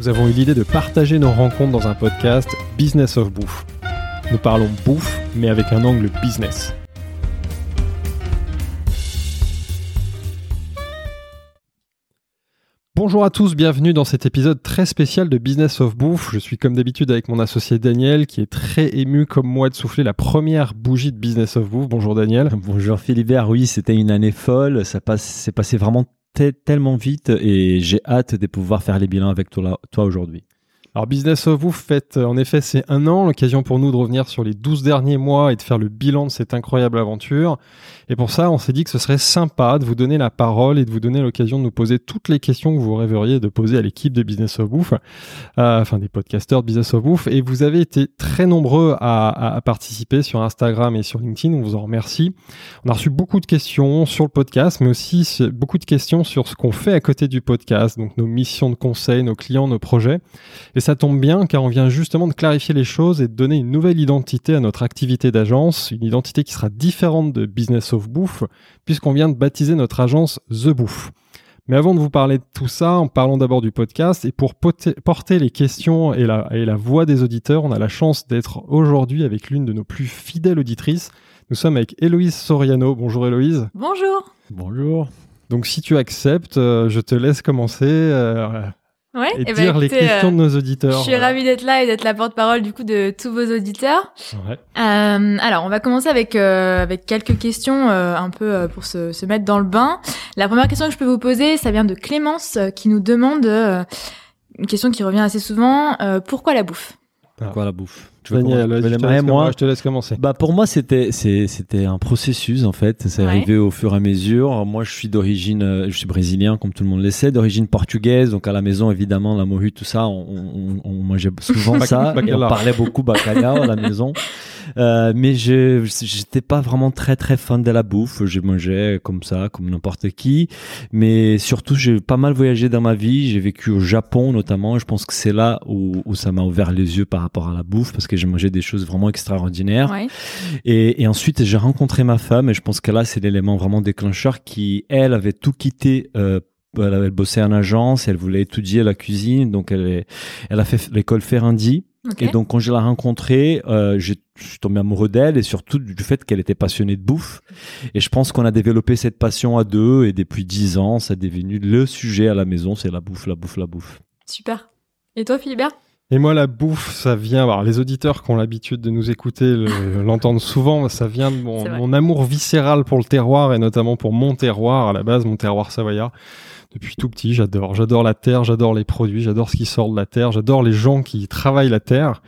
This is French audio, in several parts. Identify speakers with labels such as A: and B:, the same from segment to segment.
A: Nous avons eu l'idée de partager nos rencontres dans un podcast Business of Bouffe. Nous parlons bouffe, mais avec un angle business. Bonjour à tous, bienvenue dans cet épisode très spécial de Business of Bouffe. Je suis comme d'habitude avec mon associé Daniel qui est très ému comme moi de souffler la première bougie de Business of Bouffe. Bonjour Daniel.
B: Bonjour Philibert, oui, c'était une année folle, ça passe, c'est passé vraiment tellement vite et j'ai hâte de pouvoir faire les bilans avec toi, toi aujourd'hui.
A: Alors Business of Bouffe fête euh, en effet c'est un an, l'occasion pour nous de revenir sur les 12 derniers mois et de faire le bilan de cette incroyable aventure. Et pour ça on s'est dit que ce serait sympa de vous donner la parole et de vous donner l'occasion de nous poser toutes les questions que vous rêveriez de poser à l'équipe de Business of Bouffe, euh, enfin des podcasteurs de Business of Bouffe. Et vous avez été très nombreux à, participer sur Instagram et sur LinkedIn, on vous en remercie. On a reçu beaucoup de questions sur le podcast, mais aussi beaucoup de questions sur ce qu'on fait à côté du podcast, donc nos missions de conseil, nos clients, nos projets. Et ça tombe bien car on vient justement de clarifier les choses et de donner une nouvelle identité à notre activité d'agence, une identité qui sera différente de Business of Bouffe, puisqu'on vient de baptiser notre agence The Bouffe. Mais avant de vous parler de tout ça, en parlant d'abord du podcast, et pour porter les questions et la, et la voix des auditeurs, on a la chance d'être aujourd'hui avec l'une de nos plus fidèles auditrices. Nous sommes avec Héloïse Soriano. Bonjour Héloïse.
C: Bonjour.
B: Bonjour.
A: Donc si tu acceptes, euh, je te laisse commencer euh,
C: Ouais,
A: et
C: eh ben,
A: dire les questions
C: euh,
A: de nos auditeurs.
C: Je suis ravie d'être là et d'être la porte-parole du coup de tous vos auditeurs.
A: Ouais.
C: Euh, alors, on va commencer avec euh, avec quelques questions euh, un peu euh, pour se, se mettre dans le bain. La première question que je peux vous poser, ça vient de Clémence euh, qui nous demande euh, une question qui revient assez souvent euh, pourquoi la bouffe?
B: Quoi la bouffe? Tu veux
A: Daniel,
B: veux
A: je te
B: moi
A: je te laisse commencer.
B: Bah pour moi c'était c'est- c'était un processus en fait. C'est
C: Ouais.
B: arrivé au fur et à mesure. Moi je suis d'origine euh, je suis brésilien comme tout le monde le sait, d'origine portugaise. Donc à la maison évidemment la morue tout ça on, on, on mangeait souvent ça et on parlait beaucoup bacalhau à la maison. Euh, mais je j'étais pas vraiment très très fan de la bouffe. Je mangeais comme ça comme n'importe qui. Mais surtout j'ai pas mal voyagé dans ma vie. J'ai vécu au Japon notamment. Je pense que c'est là où, où ça m'a ouvert les yeux par rapport à la bouffe parce que j'ai mangé des choses vraiment extraordinaires.
C: Ouais.
B: Et, et ensuite, j'ai rencontré ma femme et je pense que là, c'est l'élément vraiment déclencheur qui, elle, avait tout quitté. Euh, elle, avait bossé en agence, elle voulait étudier la cuisine, donc elle, est- elle a fait l'école Ferrandi. Et donc, quand je l'ai rencontrée, euh, j'ai- je suis tombé amoureux d'elle et surtout du fait qu'elle était passionnée de bouffe. Et je pense qu'on a développé cette passion à deux et depuis dix ans, ça est devenu le sujet à la maison, c'est la bouffe, la bouffe, la bouffe.
C: Super. Et toi, Philibert?
A: Et moi, la bouffe, ça vient. Alors, les auditeurs qui ont l'habitude de nous écouter le- l'entendent souvent. Ça vient de mon, mon amour viscéral pour le terroir et notamment pour mon terroir, à la base, mon terroir savoyard. Depuis tout petit, j'adore. J'adore la terre, j'adore les produits, j'adore ce qui sort de la terre, j'adore les gens qui travaillent la terre.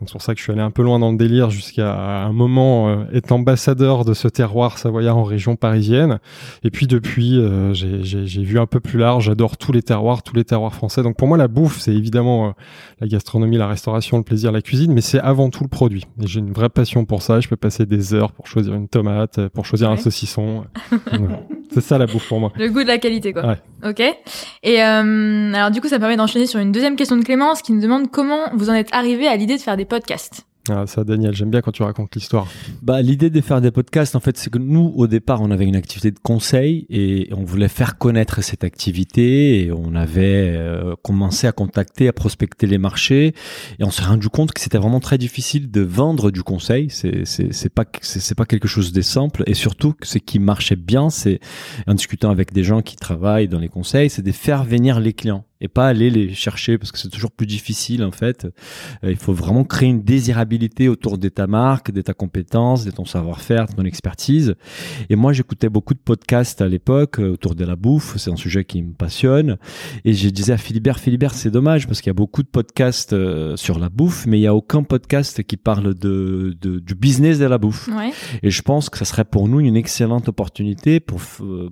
A: Donc, c'est pour ça que je suis allé un peu loin dans le délire jusqu'à un moment euh, être ambassadeur de ce terroir savoyard en région parisienne. Et puis, depuis, euh, j'ai- j'ai j'ai vu un peu plus large. J'adore tous les terroirs, tous les terroirs français. Donc, pour moi, la bouffe, c'est évidemment euh, la gastronomie, la restauration, le plaisir, la cuisine, mais c'est avant tout le produit. Et j'ai une vraie passion pour ça. Je peux passer des heures pour choisir une tomate, euh, pour choisir un saucisson. C'est ça la bouffe pour moi.
C: Le goût de la qualité, quoi.
A: Ouais.
C: Ok. Et euh, alors du coup, ça me permet d'enchaîner sur une deuxième question de Clémence qui nous demande comment vous en êtes arrivé à l'idée de faire des podcasts.
A: Ah, ça, Daniel, j'aime bien quand tu racontes l'histoire.
B: Bah, l'idée de faire des podcasts, en fait, c'est que nous, au départ, on avait une activité de conseil et on voulait faire connaître cette activité et on avait euh, commencé à contacter, à prospecter les marchés et on s'est rendu compte que c'était vraiment très difficile de vendre du conseil. C'est, c'est, c'est pas, c'est, c'est pas quelque chose de simple et surtout, ce qui marchait bien, c'est en discutant avec des gens qui travaillent dans les conseils, c'est de faire venir les clients et pas aller les chercher parce que c'est toujours plus difficile en fait. Euh, il faut vraiment créer une désirabilité autour de ta marque, de ta compétence, de ton savoir-faire, de ton expertise. Et moi, j'écoutais beaucoup de podcasts à l'époque euh, autour de la bouffe. C'est un sujet qui me passionne. Et je disais à Philibert, Philibert, c'est dommage parce qu'il y a beaucoup de podcasts euh, sur la bouffe, mais il y a aucun podcast qui parle de, de- du business de la bouffe.
C: Ouais.
B: Et je pense que ça serait pour nous une excellente opportunité pour,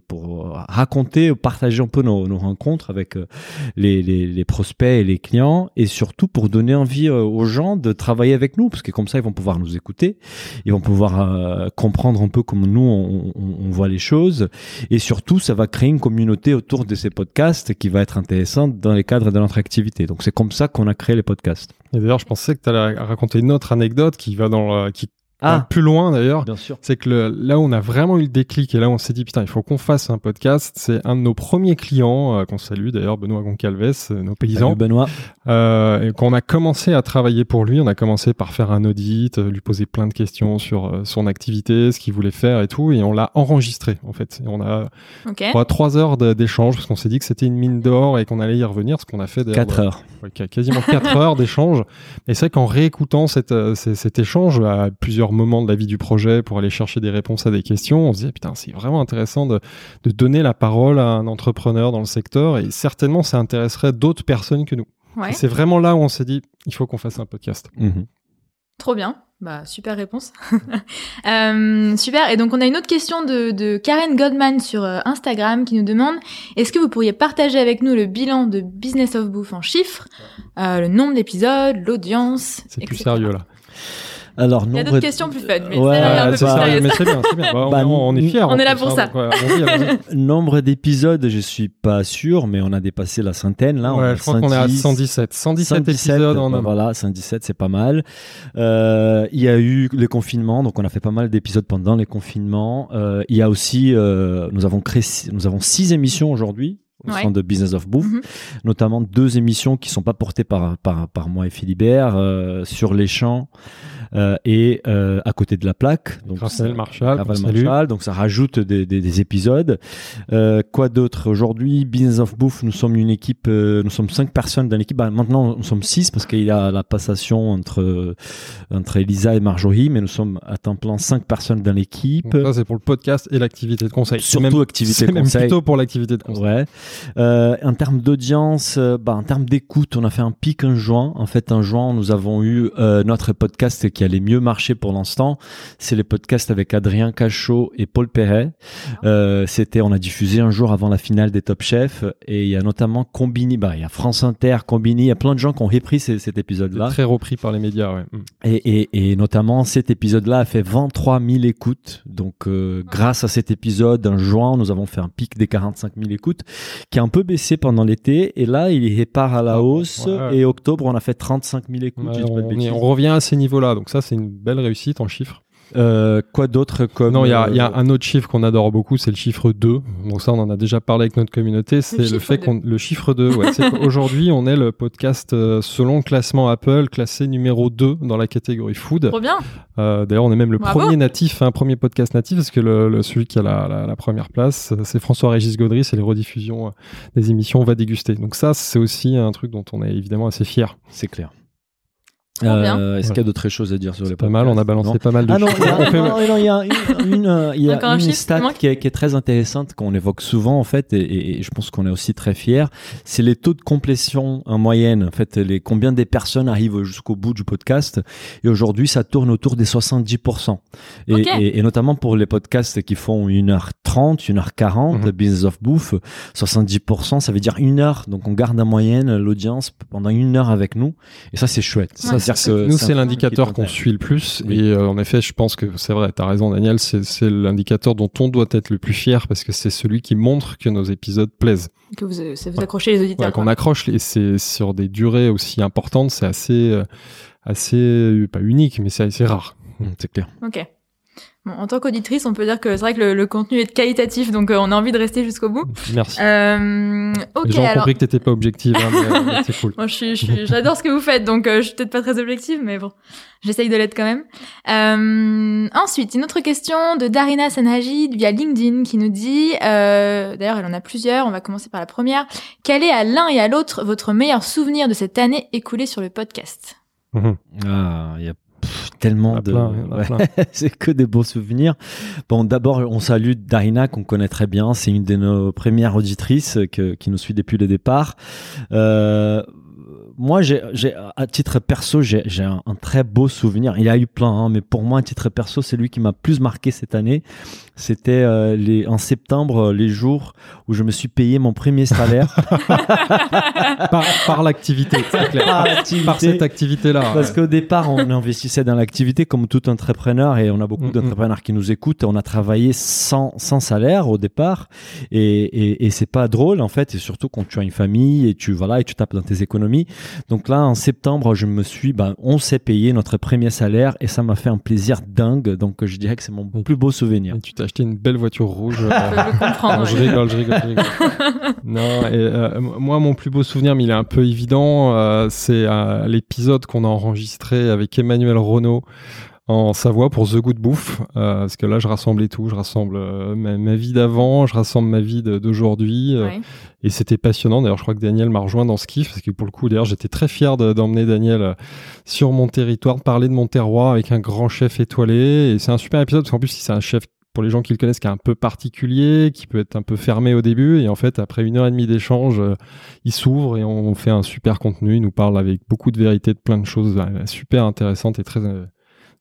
B: pour raconter, partager un peu nos, nos rencontres avec euh, les, les, les prospects et les clients, et surtout pour donner envie euh, aux gens de travailler avec nous, parce que comme ça, ils vont pouvoir nous écouter, ils vont pouvoir euh, comprendre un peu comment nous on, on- on voit les choses, et surtout, ça va créer une communauté autour de ces podcasts qui va être intéressante dans les cadres de notre activité. Donc c'est comme ça qu'on a créé les podcasts.
A: Et d'ailleurs, je pensais que tu allais raconter une autre anecdote qui va dans le- qui
B: Ah,
A: plus loin d'ailleurs. C'est que le- là où on a vraiment eu le déclic et là où on s'est dit putain il faut qu'on fasse un podcast, c'est un de nos premiers clients euh, qu'on salue d'ailleurs Benoît Goncalves, euh, nos paysans,
B: Salut Benoît.
A: euh, et qu'on a commencé à travailler pour lui. On a commencé par faire un audit, euh, lui poser plein de questions sur euh, son activité, ce qu'il voulait faire et tout, et on l'a enregistré en fait. Et on a trois, trois heures d'échange parce qu'on s'est dit que c'était une mine d'or et qu'on allait y revenir, ce qu'on a fait d'ailleurs.
B: 4 heures.
A: Ouais, quasiment 4 heures d'échange. Et c'est vrai qu'en réécoutant cette, euh, cet échange à plusieurs moments de la vie du projet pour aller chercher des réponses à des questions, on se disait putain c'est vraiment intéressant de, de donner la parole à un entrepreneur dans le secteur et certainement ça intéresserait d'autres personnes que nous.
C: Ouais.
A: C'est vraiment là où on s'est dit il faut qu'on fasse un podcast.
B: Mhm.
C: Trop bien. Bah, super réponse. Euh, super. Et donc, on a une autre question de, de Karen Godman sur euh, Instagram qui nous demande est-ce que vous pourriez partager avec nous le bilan de Business of Bouffe en chiffres, euh, le nombre d'épisodes, l'audience
A: C'est plus sérieux là.
B: Alors,
C: Il y a d'autres questions plus fun, mais
B: Ouais, euh,
C: peu
A: c'est
B: bah,
A: bien, c'est bien. Bah, on,
B: Bah,
A: on est fiers.
C: on est là pour ça.
B: Nombre d'épisodes, je suis pas sûr, mais on a dépassé la centaine là.
A: Ouais, je crois qu'on est à
B: 110,
A: 117. 117, épisodes en
B: bah. Voilà, 117, c'est pas mal. Euh, il y a eu les confinements, donc on a fait pas mal d'épisodes pendant les confinements. Euh, il y a aussi, euh, nous avons créé, six- nous avons six émissions aujourd'hui au
C: Ouais.
B: sein de Business of Bouffe,
C: Mhm.
B: notamment deux émissions qui sont pas portées par par, par moi et Philibert euh, sur les champs euh, et euh, à côté de la plaque. Donc
A: salue.
B: Marchal, donc ça rajoute des, des- des épisodes. Euh, quoi d'autre aujourd'hui? Business of Bouffe, nous sommes une équipe, nous sommes cinq personnes dans l'équipe. Bah, maintenant, nous sommes six parce qu'il y a la passation entre entre Elisa et Marjorie, mais nous sommes à temps plein cinq personnes dans l'équipe.
A: Ça, c'est pour le podcast et l'activité de conseil.
B: Surtout
A: même-
B: activité de
A: même
B: conseil.
A: plutôt pour l'activité de conseil.
B: Ouais. En termes d'audience, bah, en termes d'écoute, on a fait un pic en juin. En fait, en juin, nous avons eu notre podcast qui allait mieux marcher pour l'instant. C'est le podcast avec Adrien Cachot et Paul Perret. Euh, c'était, on a diffusé un jour avant la finale des Top Chefs et il y a notamment Combini, bah, il y a France Inter, Combini, il y a plein de gens qui ont repris ces- cet épisode-là.
A: très repris par les médias, ouais. Mm.
B: Et, et, et notamment, cet épisode-là a fait 23 000 écoutes. Donc, euh, grâce à cet épisode, en juin, nous avons fait un pic des 45 000 écoutes, qui a un peu baissé pendant l'été. Et là, il repart à la
A: Ah,
B: hausse.
A: ouais.
B: Et octobre, on a fait 35 000 écoutes.
A: Ouais, on revient à ces niveaux-là, donc ça, c'est une belle réussite en chiffres.
B: Euh, quoi d'autre comme
A: non, il y a, il y a
B: euh,
A: un autre chiffre qu'on adore beaucoup, c'est le chiffre 2. Donc ça, on en a déjà parlé avec notre communauté. C'est le,
C: chiffre
A: fait
C: 2.
A: qu'on le chiffre 2. Ouais, c'est qu'aujourd'hui, on est le podcast euh, selon le classement Apple, classé numéro 2 dans la catégorie food.
C: Trop bien.
A: Euh, D'ailleurs, on est même le
C: Bravo.
A: premier natif, un premier podcast natif, parce que le, le- celui qui a la, la- la première place, euh, c'est François-Régis Gaudry, c'est les rediffusions euh, des émissions On va déguster. Donc ça, c'est aussi un truc dont on est évidemment assez fier.
B: C'est clair. Euh, Est-ce
A: Ouais.
B: qu'il y a d'autres choses à dire sur les
A: pas mal, on a balancé
B: Non
A: pas mal de
B: Ah non, il y a,
A: chiffres. On fait-
B: non, non, il y a une, une, euh, il y a une stat
C: qui
B: est, qui est très intéressante qu'on évoque souvent en fait et, et- et je pense qu'on est aussi très fiers. C'est les taux de complétion en moyenne. En fait, les combien des personnes arrivent jusqu'au bout du podcast. Et aujourd'hui, ça tourne autour des 70%. Et,
C: Ok.
B: et, et notamment pour les podcasts qui font 1h30, 1h40,
A: Mhm.
B: Business of Bouffe, 70%, ça veut dire une heure. Donc on garde en moyenne l'audience pendant une heure avec nous. Et ça, c'est chouette.
C: Ouais,
B: que
A: Nous, c'est l'indicateur qu'on suit le plus.
B: Oui.
A: Et euh, en effet, je pense que c'est vrai, tu as raison, Daniel, c'est c'est l'indicateur dont on doit être le plus fier parce que c'est celui qui montre que nos épisodes plaisent.
C: Que vous, ça vous accrochez les auditeurs.
A: Ouais, qu'on accroche, et c'est sur des durées aussi importantes, c'est assez, euh, assez, euh, pas unique, mais c'est assez rare.
B: Mm, C'est clair.
C: Ok. Bon, en tant qu'auditrice, on peut dire que c'est vrai que le, le contenu est qualitatif, donc euh, on a envie de rester jusqu'au bout.
A: Merci.
C: Euh, ok, alors.
A: compris que t'étais pas objective, hein, mais, euh, c'est cool.
C: Je suis, j'adore ce que vous faites, donc euh, je suis peut-être pas très objective, mais bon, j'essaye de l'être quand même. Euh, ensuite, une autre question de Darina Senhaji via LinkedIn qui nous dit, euh, d'ailleurs, elle en a plusieurs. On va commencer par la première. Quel est à l'un et à l'autre votre meilleur souvenir de cette année écoulée sur le podcast?
A: Mhm.
B: Ah, il y a pff, tellement de. Ouais. c'est que des beaux souvenirs. Bon, d'abord, on salue Darina qu'on connaît très bien. C'est une de nos premières auditrices que- qui nous suit depuis le départ. Euh, moi, j'ai, j'ai, à titre perso, j'ai, j'ai un, un très beau souvenir. Il y a eu plein, hein, mais pour moi, à titre perso, c'est lui qui m'a plus marqué cette année. C'était euh, les, en septembre, euh, les jours où je me suis payé mon premier salaire.
A: par, par l'activité, c'est clair.
B: Par
A: Par, cette activité-là.
B: Parce qu'au départ, on investissait dans l'activité comme tout entrepreneur et on a beaucoup
A: Mm, mm.
B: d'entrepreneurs qui nous écoutent. On a travaillé sans, sans salaire au départ et, et, et c'est pas drôle en fait. Et surtout quand tu as une famille et tu voilà et tu tapes dans tes économies. Donc là, en septembre, je me suis, ben, on s'est payé notre premier salaire et ça m'a fait un plaisir dingue. Donc je dirais que c'est mon plus beau souvenir.
A: Et tu t'as acheté une belle voiture rouge. euh. Non, je rigole, je rigole, je rigole. non, et, euh, moi, mon plus beau souvenir, mais il est un peu évident, euh, c'est l'épisode qu'on a enregistré avec Emmanuel Renault en Savoie pour The Good Bouffe, euh, parce que là, je rassemblais tout, je rassemble euh, ma, ma vie d'avant, je rassemble ma vie d'aujourd'hui, euh,
C: Ouais.
A: et c'était passionnant. D'ailleurs, je crois que Daniel m'a rejoint dans ce kiff, parce que pour le coup, d'ailleurs, j'étais très fier de- d'emmener Daniel sur mon territoire, de parler de mon terroir avec un grand chef étoilé, et c'est un super épisode, parce qu'en plus, c'est un chef pour les gens qui le connaissent, qui est un peu particulier, qui peut être un peu fermé au début. Et en fait, après une heure et demie d'échange, euh, il s'ouvre et on fait un super contenu. Il nous parle avec beaucoup de vérité de plein de choses euh, super intéressantes et très. euh,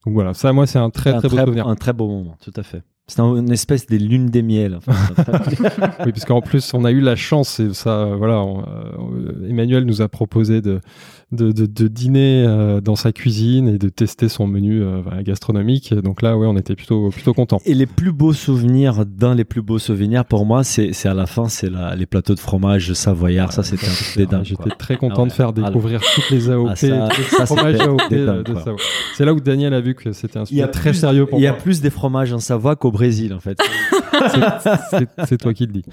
A: Donc voilà, ça, moi, c'est un très
B: un
A: très beau souvenir.
B: un très beau moment, tout à fait. C'est un- une espèce des lunes des miels. enfin.
A: Oui, parce qu'en plus, on a eu la chance, et ça, voilà, on- Emmanuel nous a proposé de, de, de, de dîner euh, dans sa cuisine et de tester son menu euh, gastronomique. Donc là, ouais, on était plutôt, plutôt contents.
B: Et les plus beaux souvenirs, dans les plus beaux souvenirs pour moi, c'est c'est à la fin, c'est les plateaux de fromage savoyard. Ça, c'était un dingues.
A: J'étais très content
B: Ah ouais.
A: de faire découvrir toutes les AOP,
B: Ah, ça-
A: tous les
B: ça,
A: fromages AOP
B: dingues,
A: de
B: quoi.
A: Savoie. C'est là où Daniel a vu que c'était un
B: Il y a
A: sujet très
B: plus-
A: sérieux pour
B: Il y a
A: moi.
B: plus des fromages en Savoie qu'au Brésil, en fait.
A: C'est- toi qui le dis.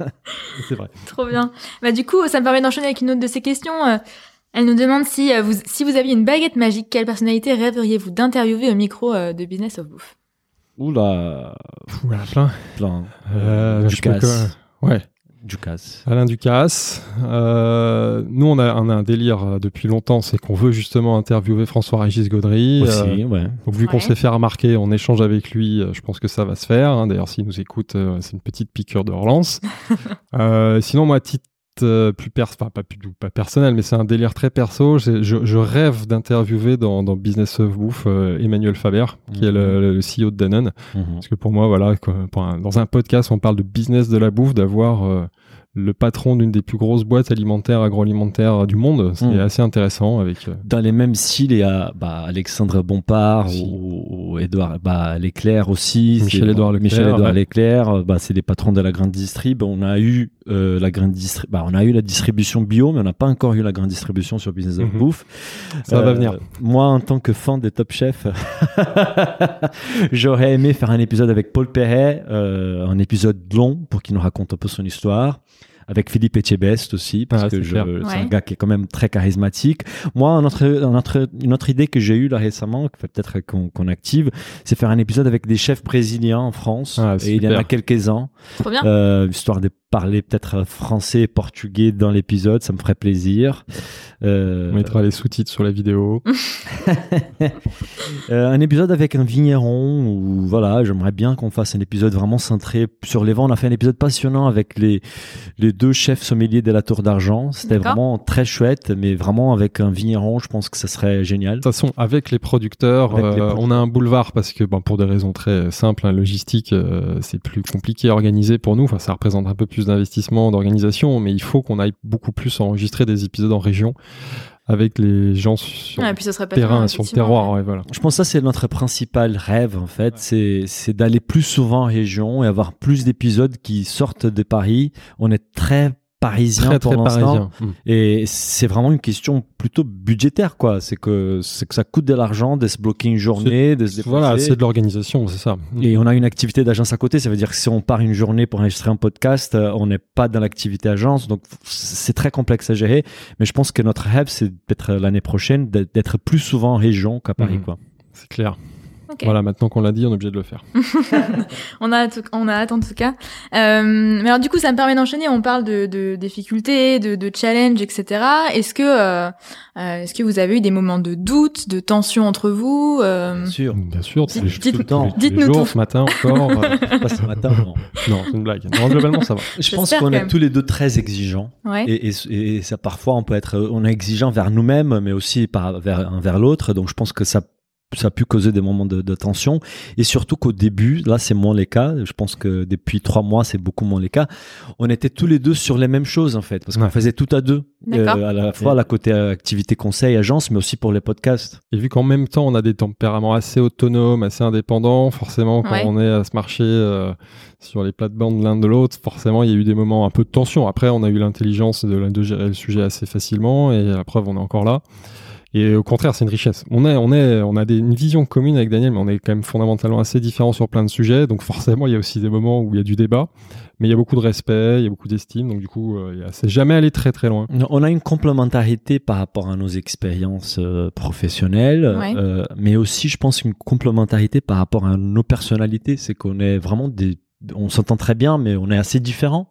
B: c'est vrai.
C: Trop bien. Bah, du coup, ça me permet d'enchaîner avec une autre de ces questions. Elle nous demande si, euh, vous, si vous aviez une baguette magique, quelle personnalité rêveriez-vous d'interviewer au micro euh, de Business of Bouffe?
B: Oula,
A: Voilà, plein.
B: plein.
A: Euh, je peux
B: Ducasse.
A: que- Ouais.
B: Ducasse.
A: Alain Ducasse. Euh, nous, on a, on a un délire depuis longtemps, c'est qu'on veut justement interviewer François-Régis Gaudry. Euh,
B: Aussi, ouais.
A: donc, vu qu'on
C: Ouais.
A: s'est fait remarquer, on échange avec lui, je pense que ça va se faire. hein. D'ailleurs, s'il nous écoute, euh, c'est une petite piqûre de relance. Euh, sinon, moi, titre euh, plus enfin, pas, plus- pas personnel, mais c'est un délire très perso. Je, je rêve d'interviewer dans, dans Business of Bouffe euh, Emmanuel Faber, qui est le, le CEO de Danone.
B: Mhm.
A: Parce que pour moi, voilà, quoi, pour un- dans un podcast, on parle de business de la bouffe, d'avoir euh, le patron d'une des plus grosses boîtes alimentaires, agroalimentaires du monde, c'est
B: Mm.
A: assez intéressant avec. euh,
B: Dans les mêmes styles, il y a bah, Alexandre Bompard
A: Aussi.
B: ou, ou Edouard bah, Leclerc aussi. C'est-
A: Michel-Édouard Leclerc,
B: Michel-Édouard
A: ouais.
B: Leclerc, bah, c'est les patrons de la grande distrib. On a eu euh, la grande bah, on a eu la distribution bio, mais on n'a pas encore eu la grande distribution sur Business of
A: Mhm.
B: Bouffe.
A: Ça va venir.
B: Moi, en tant que fan des Top Chef, j'aurais aimé faire un épisode avec Paul Perret, euh, un épisode long pour qu'il nous raconte un peu son histoire. Avec Philippe Etchebest aussi, parce
A: Ah,
B: que
A: c'est
B: un gars qui est quand même très charismatique. Moi, un autre, un autre- une autre idée que j'ai eue là récemment, peut-être qu'on active, c'est faire un épisode avec des chefs brésiliens en France.
A: Ah,
B: et il y en a quelques-uns,
C: Trop bien.
B: euh, histoire de parler peut-être français et portugais dans l'épisode, ça me ferait plaisir. Euh,
A: On mettra les sous-titres sur la vidéo.
B: euh, un épisode avec un vigneron où voilà, j'aimerais bien qu'on fasse un épisode vraiment centré sur les vents. On a fait un épisode passionnant avec les, les deux chefs sommeliers de la Tour d'Argent. C'était vraiment très chouette, mais vraiment avec un vigneron, je pense que ça serait génial.
A: De toute façon, avec les producteurs,
B: Avec les
A: euh,
B: producteurs.
A: on a un boulevard parce que, bon, pour des raisons très simples, hein, logistiques, euh, c'est plus compliqué à organiser pour nous. Enfin, ça représente un peu plus d'investissement, d'organisation, mais il faut qu'on aille beaucoup plus enregistrer des épisodes en région avec les gens sur
C: et puis pas
A: terrain, sur le terroir. ouais, voilà.
B: Je pense que ça, c'est notre principal rêve, en fait. C'est, c'est d'aller plus souvent en région et avoir plus d'épisodes qui sortent de Paris. On est très parisien
A: Très,
B: pour l'instant.
A: Mm.
B: Et c'est vraiment une question plutôt budgétaire, quoi. C'est que, c'est que ça coûte de l'argent de se bloquer une journée, de se déplacer.
A: Voilà, c'est de l'organisation, c'est ça.
B: Et on a une activité d'agence à côté. Ça veut dire que si on part une journée pour enregistrer un podcast, euh, on n'est pas dans l'activité agence. Donc, c'est très complexe à gérer. Mais je pense que notre rêve, c'est peut-être l'année prochaine d'être- plus souvent en région qu'à Paris,
A: Mhm.
B: quoi.
A: C'est clair. Voilà, maintenant qu'on l'a dit, on est obligé de le faire.
C: On a, hâte- on a hâte en tout cas. Euh, mais alors du coup, ça me permet d'enchaîner. On parle de, de difficultés, de, de challenges, etc. Est-ce que, euh, euh, est-ce que vous avez eu des moments de doute, de tension entre vous euh,
B: Bien sûr.
A: Bien sûr, tous les,
C: Dites-
A: tous les- tous les
C: dites-nous
A: jours,
C: tout.
A: ce matin encore. euh,
B: Pas ce matin, non.
A: non, c'est une blague. Non, globalement, ça va.
B: Je pense qu'on est tous les deux très exigeants.
C: Ouais.
B: Et, et, et ça, parfois, on peut être, on est exigeant vers nous-mêmes, mais aussi par, vers, vers l'autre. Donc, je pense que ça, ça a pu causer des moments de, de tension. Et surtout qu'au début, là, c'est moins les cas. Je pense que depuis trois mois, c'est beaucoup moins les cas. On était tous les deux sur les mêmes choses, en fait, parce qu'on
A: Ouais.
B: faisait tout à deux. Euh, à la fois,
A: Et-
B: la côté euh, activité conseil, agence, mais aussi pour les podcasts.
A: Et vu qu'en même temps, on a des tempéraments assez autonomes, assez indépendants, forcément, quand
C: Ouais.
A: on est à se marcher euh, sur les plates-bandes l'un de l'autre, forcément, il y a eu des moments un peu de tension. Après, on a eu l'intelligence de, de gérer le sujet assez facilement, et la preuve, on est encore là. Et au contraire, c'est une richesse. On est, on est, on a des, une vision commune avec Daniel, mais on est quand même fondamentalement assez différents sur plein de sujets. Donc forcément, il y a aussi des moments où il y a du débat, mais il y a beaucoup de respect, il y a beaucoup d'estime. Donc du coup, euh, il y a- c'est jamais allé très très loin.
B: On a une complémentarité par rapport à nos expériences euh, professionnelles,
C: Ouais.
B: euh, mais aussi, je pense, une complémentarité par rapport à nos personnalités. C'est qu'on est vraiment des. On s'entend très bien, mais on est assez différents.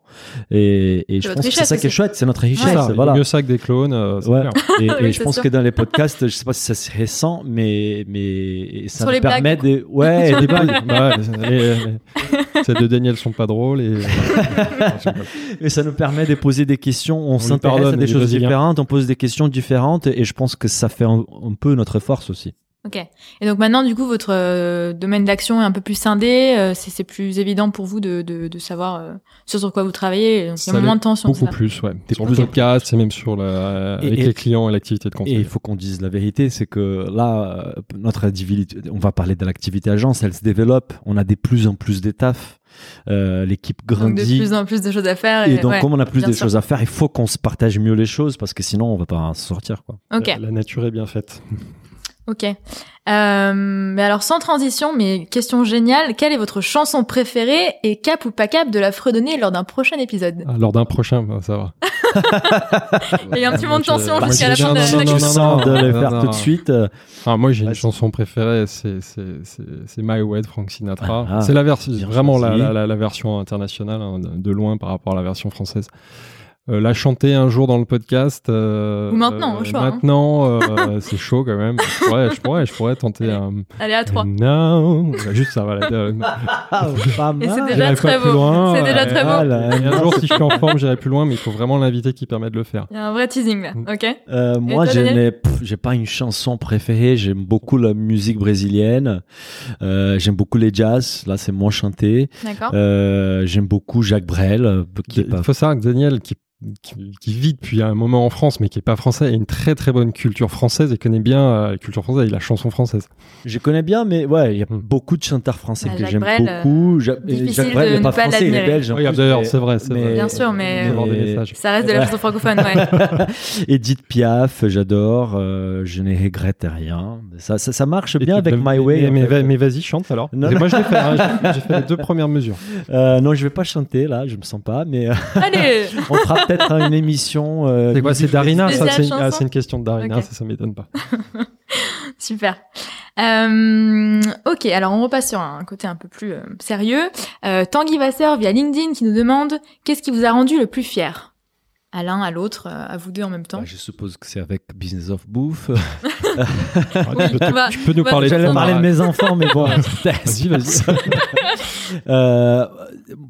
B: Et, et je pense que c'est ça qui est chouette, c'est notre richesse.
A: C'est ça, il vaut
B: voilà.
A: mieux ça que des clones. euh,
B: Ouais. Et, et
C: Oui,
B: je pense
C: sûr.
B: que dans les podcasts, je sais pas si ça c'est récent, mais mais ça
C: Sur
B: nous
C: les blagues,
B: permet
C: du coup.
B: de ouais des
A: les
B: blagues.
A: blagues. Bah ouais, les- les- celles de Daniel sont pas drôles et
B: Et ça nous permet de poser des questions. On,
A: lui
B: s'intéresse à des choses différentes, on pose des questions différentes, et je pense que ça fait un, un peu notre force aussi.
C: Ok. Et donc maintenant, du coup, votre euh, domaine d'action est un peu plus scindé. euh, c'est c'est plus évident pour vous de, de, de savoir euh, ce sur quoi vous travaillez. Donc il y a moins de tension.
A: beaucoup plus, ouais.
B: Des
A: Sur
B: plus
A: le
B: en
A: podcast, c'est même sur la,
B: Et-
A: avec
B: et-
A: les clients et l'activité de
B: Et
A: conseil.
B: il faut qu'on dise la vérité, c'est que là, euh, notre activité, on va parler de l'activité agence, elle se développe. On a de plus en plus d'étapes. Euh, L'équipe
C: Donc de
B: grandit.
C: plus en plus de choses à faire.
B: Et donc,
C: ouais.
B: comme on a plus de
C: sûr.
B: choses à faire, il faut qu'on se partage mieux les choses parce que sinon, on va pas s'en sortir. Quoi.
C: Ok.
A: La, la nature est bien faite.
C: Ok. Euh, mais alors sans transition, mais question géniale, quelle est votre chanson préférée et cap ou pas cap de la fredonner lors d'un prochain épisode?
A: Ah, lors d'un prochain, bah, ça va.
C: Il y a un petit moment de tension
A: moi,
C: jusqu'à la fin
A: non,
C: de la
A: non,
B: Je
A: non,
B: sens de les
A: non,
B: faire tout de suite. euh,
A: Ah, moi, j'ai une chanson préférée, c'est My Way de Frank Sinatra.
B: Ah,
A: c'est la version vraiment la,
B: choisi.
A: la, la, la version internationale hein, de loin par rapport à la version française. Euh, la chanter un jour dans le podcast. euh,
C: Ou maintenant, au
A: euh,
C: choix, hein.
A: Maintenant, euh, c'est chaud quand même. Je pourrais, je pourrais, je pourrais tenter un.
C: Allez à trois.
A: Non, juste ça, voilà. Euh,
B: Ah,
C: Et c'est déjà très beau.
A: loin,
C: C'est déjà très beau.
B: Ah,
A: un jour, si je suis en forme, j'irai plus loin, mais il faut vraiment l'invité qui permet de le faire.
C: Il y a un vrai teasing là.
A: Mm.
C: Ok.
B: Euh, moi, j'ai pas une chanson préférée. J'aime beaucoup la musique brésilienne. Euh, j'aime beaucoup les jazz. Là, c'est moins chanté.
C: D'accord.
B: Euh, j'aime beaucoup Jacques Brel, qui est pas.
A: Il faut savoir que Daniel, qui, qui, qui vit depuis un moment en France, mais qui est pas français, a une très très bonne culture française et connaît bien euh, la culture française et la chanson française.
B: Je connais bien, mais ouais, il y a
A: Hmm.
B: beaucoup de chanteurs français
C: Bah,
B: que j'aime
C: Brel, euh,
B: beaucoup. Jacques Brel
C: de
B: n'est
C: ne
B: pas
C: pas
B: français, il est belge.
A: d'ailleurs, c'est vrai.
C: Bien sûr, mais-. Ça reste de la chanson francophone, ouais.
B: Edith Piaf, j'adore. euh, je ne regrette rien. Ça, ça, ça marche bien avec My Way.
A: Mais, vas-y, chante alors.
B: Non,
A: Et
B: non.
A: Moi, je l'ai fait. hein, j'ai- fait les deux premières mesures.
B: Euh, non, je vais pas chanter là, je me sens pas, mais euh,
C: Allez.
B: on fera peut-être une émission. euh,
A: C'est quoi C'est Darina ça, c'est, une- ah, c'est une question de Darina, ça, ça m'étonne pas.
C: Super. Euh, ok, alors on repasse sur un côté un peu plus euh, sérieux. Euh, Tanguy Vasseur via LinkedIn qui nous demande qu'est-ce qui vous a rendu le plus fier? À l'un, à l'autre, à vous deux en même temps.
B: Bah, je suppose que c'est avec Business of Bouffe.
A: Ah, tu,
C: va-
A: tu peux nous
C: va
A: parler de
C: J'allais
B: parler de mes enfants, mais bon.
A: Vas-y, vas-y.
B: Euh,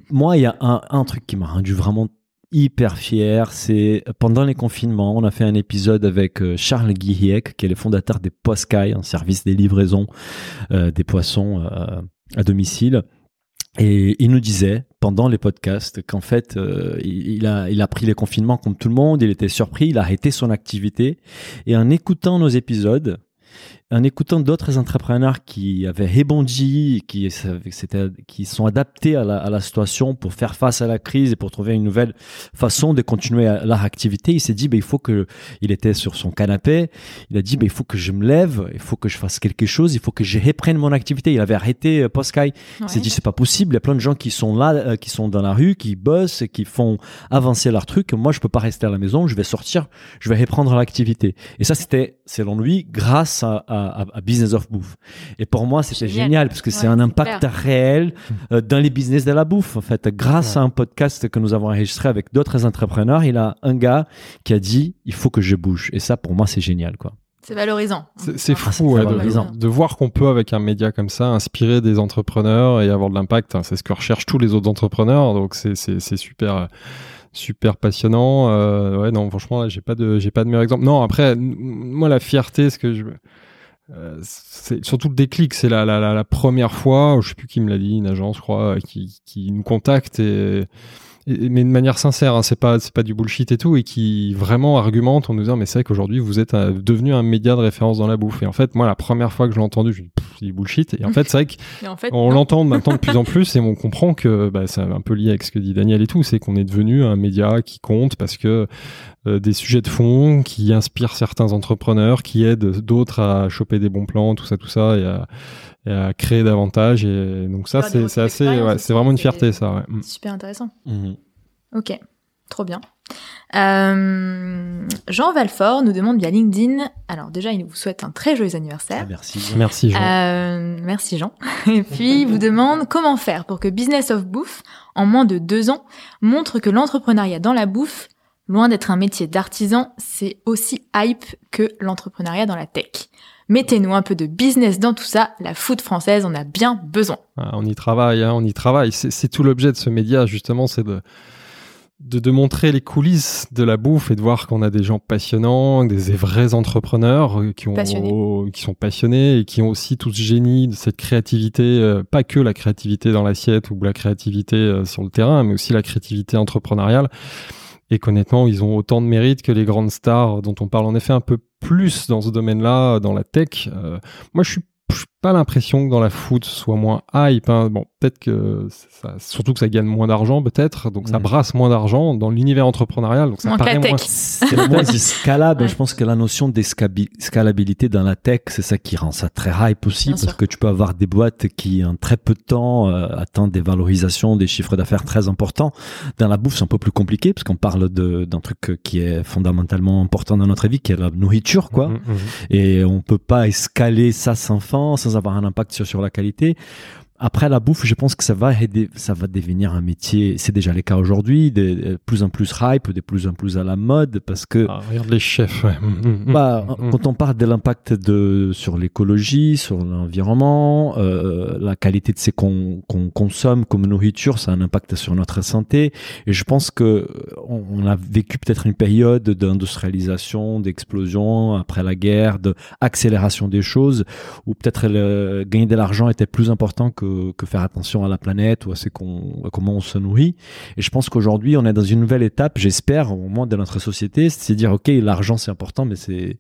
B: moi, il y a un, un truc qui m'a rendu vraiment hyper fier, c'est pendant les confinements, on a fait un épisode avec euh, Charles Guillec, qui est le fondateur des Poscailles, un service des livraisons euh, des poissons euh, à domicile. Et il nous disait pendant les podcasts qu'en fait, il a, il a pris les confinements comme tout le monde, il était surpris, il a arrêté son activité. Et en écoutant nos épisodes, en écoutant d'autres entrepreneurs qui avaient rebondi, qui, qui sont adaptés à la, à la situation pour faire face à la crise et pour trouver une nouvelle façon de continuer leur activité, il s'est dit, ben, il faut que, il était sur son canapé, il a dit, ben, il faut que je me lève, il faut que je fasse quelque chose, il faut que je reprenne mon activité. Il avait arrêté euh, Poskai. Il s'est
C: Ouais.
B: dit, c'est pas possible, il y a plein de gens qui sont là, euh, qui sont dans la rue, qui bossent, qui font avancer leur truc. Moi, je peux pas rester à la maison, je vais sortir, je vais reprendre l'activité. Et ça, c'était, selon lui, grâce à, à à, à Business of Bouffe. Et pour moi, c'était
C: Génial.
B: génial parce que c'est un impact
C: clair.
B: réel euh, dans les business de la bouffe. En fait, grâce
A: Ouais.
B: à un podcast que nous avons enregistré avec d'autres entrepreneurs, il a un gars qui a dit il faut que je bouge. Et ça, pour moi, c'est génial, quoi.
C: C'est valorisant.
A: C'est
B: Ah,
A: fou ouais,
B: très
A: de,
B: valorisant.
A: de voir qu'on peut, avec un média comme ça, inspirer des entrepreneurs et avoir de l'impact. C'est ce que recherchent tous les autres entrepreneurs. Donc, c'est- super. super passionnant Euh, ouais non franchement là, j'ai pas de j'ai pas de meilleur exemple non après moi la fierté ce que je euh, c'est surtout le déclic c'est la, la, la, la première fois je sais plus qui me l'a dit une agence je crois qui, qui nous contacte et, et- mais de manière sincère, hein, c'est pas c'est pas du bullshit et tout, et qui vraiment argumente en nous disant mais c'est vrai qu'aujourd'hui vous êtes euh, devenu un média de référence dans la bouffe. Et en fait moi la première fois que je l'ai entendu, je me dis c'est du bullshit. Et en fait c'est vrai
C: Et en fait,
A: qu'on l'entend maintenant de plus en plus et on comprend que bah, c'est un peu lié avec ce que dit Daniel et tout, c'est qu'on est devenu un média qui compte parce que euh, des sujets de fond qui inspirent certains entrepreneurs, qui aident d'autres à choper des bons plans, tout ça, tout ça, et à, et à créer davantage. Et donc ça, c'est assez, ouais, c'est vraiment une fierté, ça. Ouais. Mm.
C: Super intéressant.
B: Mhm.
C: Ok, trop bien. Euh, Jean Valfort nous demande via LinkedIn. Alors déjà, il vous souhaite un très joyeux
B: Ah,
C: anniversaire.
B: merci.
A: Merci Jean.
C: Euh, merci Jean. Et puis il vous demande comment faire pour que Business of Bouffe, en moins de deux ans, montre que l'entrepreneuriat dans la bouffe, loin d'être un métier d'artisan, c'est aussi hype que l'entrepreneuriat dans la tech. Mettez-nous un peu de business dans tout ça, la food française en a bien besoin.
A: Ah, on y travaille, hein, on y travaille. C'est tout l'objet de ce média, justement, c'est de, de, de montrer les coulisses de la bouffe et de voir qu'on a des gens passionnants, des, des vrais entrepreneurs euh, qui, ont, qui sont passionnés et qui ont aussi tout ce génie de cette créativité, euh, pas que la créativité dans l'assiette ou la créativité euh, sur le terrain, mais aussi la créativité entrepreneuriale. Et qu'honnêtement, ils ont autant de mérite que les grandes stars dont on parle en effet un peu plus dans ce domaine-là, dans la tech. Euh, moi, je suis je suis pas l'impression que dans la foot soit moins hype. hein. Bon, peut-être que ça, surtout que ça gagne moins d'argent, peut-être, donc ça
B: Mhm.
A: brasse moins d'argent dans l'univers entrepreneurial, donc ça
C: Moins
A: paraît moins.
B: C'est moins scalable.
C: Ouais.
B: Je pense que la notion d'escalabilité dans la tech, c'est ça qui rend ça très hype aussi,
C: Bien
B: parce
C: sûr.
B: que tu peux avoir des boîtes qui, en très peu de temps, euh, atteignent des valorisations, des chiffres d'affaires très importants. Dans la bouffe, c'est un peu plus compliqué, parce qu'on parle de- d'un truc qui est fondamentalement important dans notre vie, qui est la nourriture, quoi.
A: Mhm, mhm.
B: Et on peut pas escaler ça sans fin, sans avoir un impact sur, la qualité. Après la bouffe, je pense que ça va aider, ça va devenir un métier. C'est déjà le cas aujourd'hui, de de plus en plus hype, de plus en plus à la mode, parce que
A: Ah, regarde les chefs. Ouais. Mhm, mhm.
B: bah,
A: Mhm.
B: quand on parle de l'impact de sur l'écologie, sur l'environnement, euh, la qualité de ce qu'on qu'on consomme comme nourriture, ça a un impact sur notre santé. Et je pense que on, on a vécu peut-être une période d'industrialisation, d'explosion après la guerre, d'accélération des choses, où peut-être gagner de l'argent était plus important que, que faire attention à la planète ou à, ce qu'on, à comment on se nourrit. Et je pense qu'aujourd'hui, on est dans une nouvelle étape, j'espère, au moins de notre société, c'est dire, OK, l'argent c'est important, mais c'est,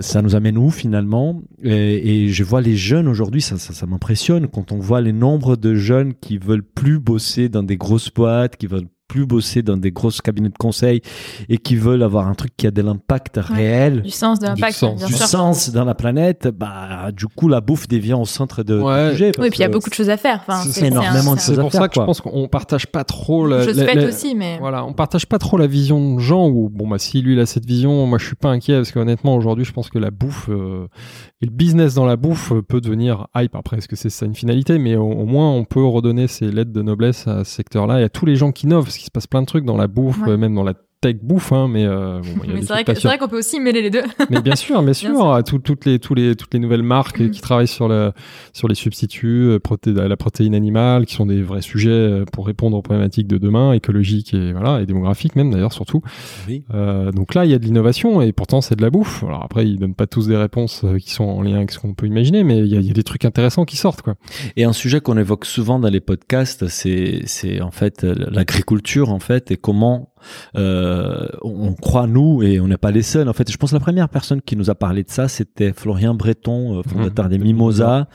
B: ça nous amène où finalement? Et, je vois les jeunes aujourd'hui, ça, ça, ça m'impressionne quand on voit les nombres de jeunes qui veulent plus bosser dans des grosses boîtes, qui veulent plus bosser dans des grosses cabinets de conseil et qui veulent avoir un truc qui a de l'impact réel
C: Du sens de l'impact,
A: sens,
C: bien
B: du sens dans la planète, bah, du coup, la bouffe devient au centre de,
A: Ouais.
B: du sujet.
C: Oui, puis il y a beaucoup de choses à faire. Enfin,
A: C'est-
C: c'est
A: c'est
B: énormément de
C: c'est
A: pour ça que
B: quoi.
A: je pense qu'on partage pas trop
C: un-
A: la, la-
C: aussi, mais
A: Voilà, on partage pas trop la vision de Jean ou bon bah si lui il a cette vision, moi je suis pas inquiet parce qu'honnêtement aujourd'hui je pense que la bouffe euh, et le business dans la bouffe euh, peut devenir hype. Après est-ce que c'est ça une finalité, mais au, au moins on peut redonner ses lettres de noblesse à ce secteur-là et à tous les gens qui innovent parce qu'il se passe plein de trucs dans la bouffe,
C: Ouais.
A: euh, même dans la tech bouffe, hein, mais, euh, bon, il y a
C: mais
A: des
C: c'est vrai, que- c'est vrai qu'on peut aussi mêler les deux.
A: Mais bien sûr, bien sûr,
C: sûr.
A: à tout- toutes les tous les toutes les nouvelles marques
C: Mm.
A: qui travaillent sur le sur les substituts, euh, proté- la protéine animale, qui sont des vrais sujets euh, pour répondre aux problématiques de demain, écologiques et voilà et démographiques même d'ailleurs surtout.
B: Oui.
A: Euh, donc là, il y a de l'innovation et pourtant c'est de la bouffe. Alors après, ils donnent pas tous des réponses qui sont en lien avec ce qu'on peut imaginer, mais il y y a des trucs intéressants qui sortent quoi.
B: Et un sujet qu'on évoque souvent dans les podcasts, c'est, c'est en fait l'agriculture en fait et comment euh, on croit nous et on n'est pas les seuls. En fait, je pense que la première personne qui nous a parlé de ça, c'était Florian Breton, euh, fondateur
A: Mhm.
B: des Mimosas,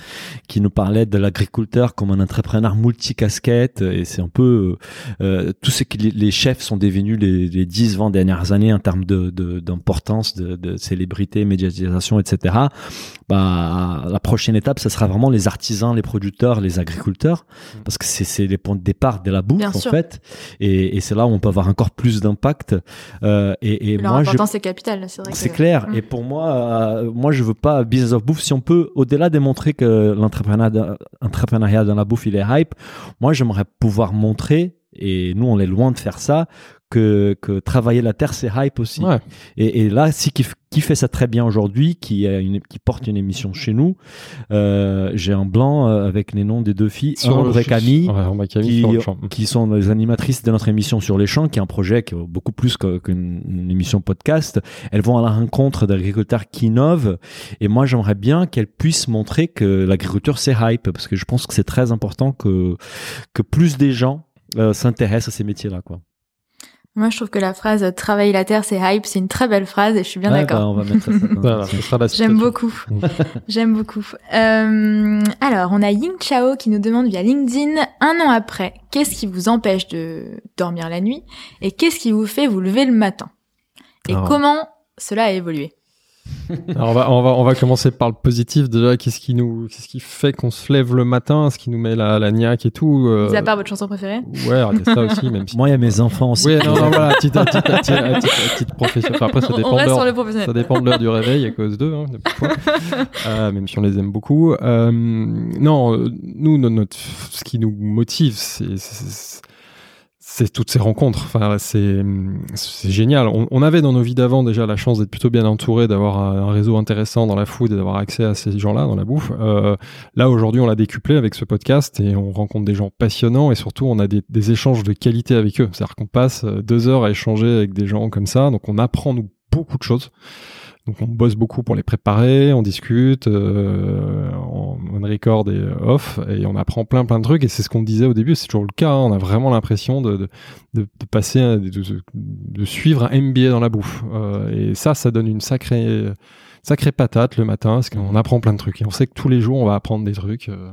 B: qui nous parlait de l'agriculteur comme un entrepreneur multicasquette. Et c'est un peu euh, tout ce que les- chefs sont devenus les, les 10-20 dernières années en termes de, de- d'importance, de, de célébrité, médiatisation, etc. Bah, la prochaine étape, ce sera vraiment les artisans, les producteurs, les agriculteurs, parce que c'est, c'est les points de départ de la bouffe
C: Bien
B: en
C: sûr.
B: fait. Et, et c'est là où on peut avoir encore plus d'impact. Euh, et, et
C: Leur
B: moi, je,
C: importance est capitale, c'est vrai.
B: c'est
C: que-
B: clair.
C: Mm.
B: Et pour moi, euh, moi, je veux pas business of bouffe. Si on peut, au-delà de montrer que l'entrepreneuriat entrepreneuriat dans la bouffe, il est hype, moi, j'aimerais pouvoir montrer, et nous, on est loin de faire ça, que, que travailler la terre, c'est hype aussi.
A: Ouais.
B: Et, et là, si qui, fait ça très bien aujourd'hui, qui, a une, qui porte une émission chez nous, euh, j'ai un blanc euh, avec les noms des deux filles, Ambre et Camille
A: Ouais, Ambre et Camille
B: qui,
A: sur champ.
B: qui sont les animatrices de notre émission sur les champs, qui est un projet qui est beaucoup plus qu'une une émission podcast. Elles vont à la rencontre d'agriculteurs qui innovent. Et moi, j'aimerais bien qu'elles puissent montrer que l'agriculture, c'est hype, parce que je pense que c'est très important que, que plus des gens euh, s'intéressent à ces métiers-là. Quoi.
C: Moi, je trouve que la phrase « travailler la terre, c'est hype », c'est une très belle phrase et je suis bien
B: Ouais,
C: d'accord.
B: bah, on va mettre ça. ça.
A: Voilà, ce sera la
C: J'aime beaucoup. J'aime beaucoup. Euh, alors, on a Ying Chao qui nous demande via LinkedIn, un an après, qu'est-ce qui vous empêche de dormir la nuit et qu'est-ce qui vous fait vous lever le matin? Et comment cela a évolué?
A: Alors on va, on va, on va commencer par le positif déjà. Qu'est-ce qui nous, qu'est-ce qui fait qu'on se lève le matin, ce qui nous met la, la niaque et tout. euh,
C: Mis à part votre chanson préférée
A: Ouais, arrêtez ça aussi, même si.
B: Moi, il y a mes enfants aussi.
A: Oui, non, non, voilà, professionnel. Enfin, après, ça dépend de
C: reste sur
A: l'heure.
C: le professionnel.
A: Ça dépend de l'heure du réveil à cause d'eux, hein. Euh, même si on les aime beaucoup. Euh, non, euh, nous, no- notre, ce qui nous motive, c'est, c'est, toutes ces rencontres. Enfin, c'est, génial. On, avait dans nos vies d'avant déjà la chance d'être plutôt bien entouré, d'avoir un, un réseau intéressant dans la food et d'avoir accès à ces gens-là dans la bouffe. Euh, là, aujourd'hui, on l'a décuplé avec ce podcast et on rencontre des gens passionnants et surtout, on a des, des échanges de qualité avec eux. C'est-à-dire qu'on passe euh, deux heures à échanger avec des gens comme ça. Donc, on apprend, nous, beaucoup de choses. Donc on bosse beaucoup pour les préparer, on discute, euh, on, record et euh, off, et on apprend plein plein de trucs. Et c'est ce qu'on disait au début, c'est toujours le cas. hein. on a vraiment l'impression de, de, passer, un- de, suivre un MBA dans la bouffe. Euh, et ça, ça donne une sacrée sacrée patate le matin, parce qu'on apprend plein de trucs. Et on sait que tous les jours, on va apprendre des trucs euh,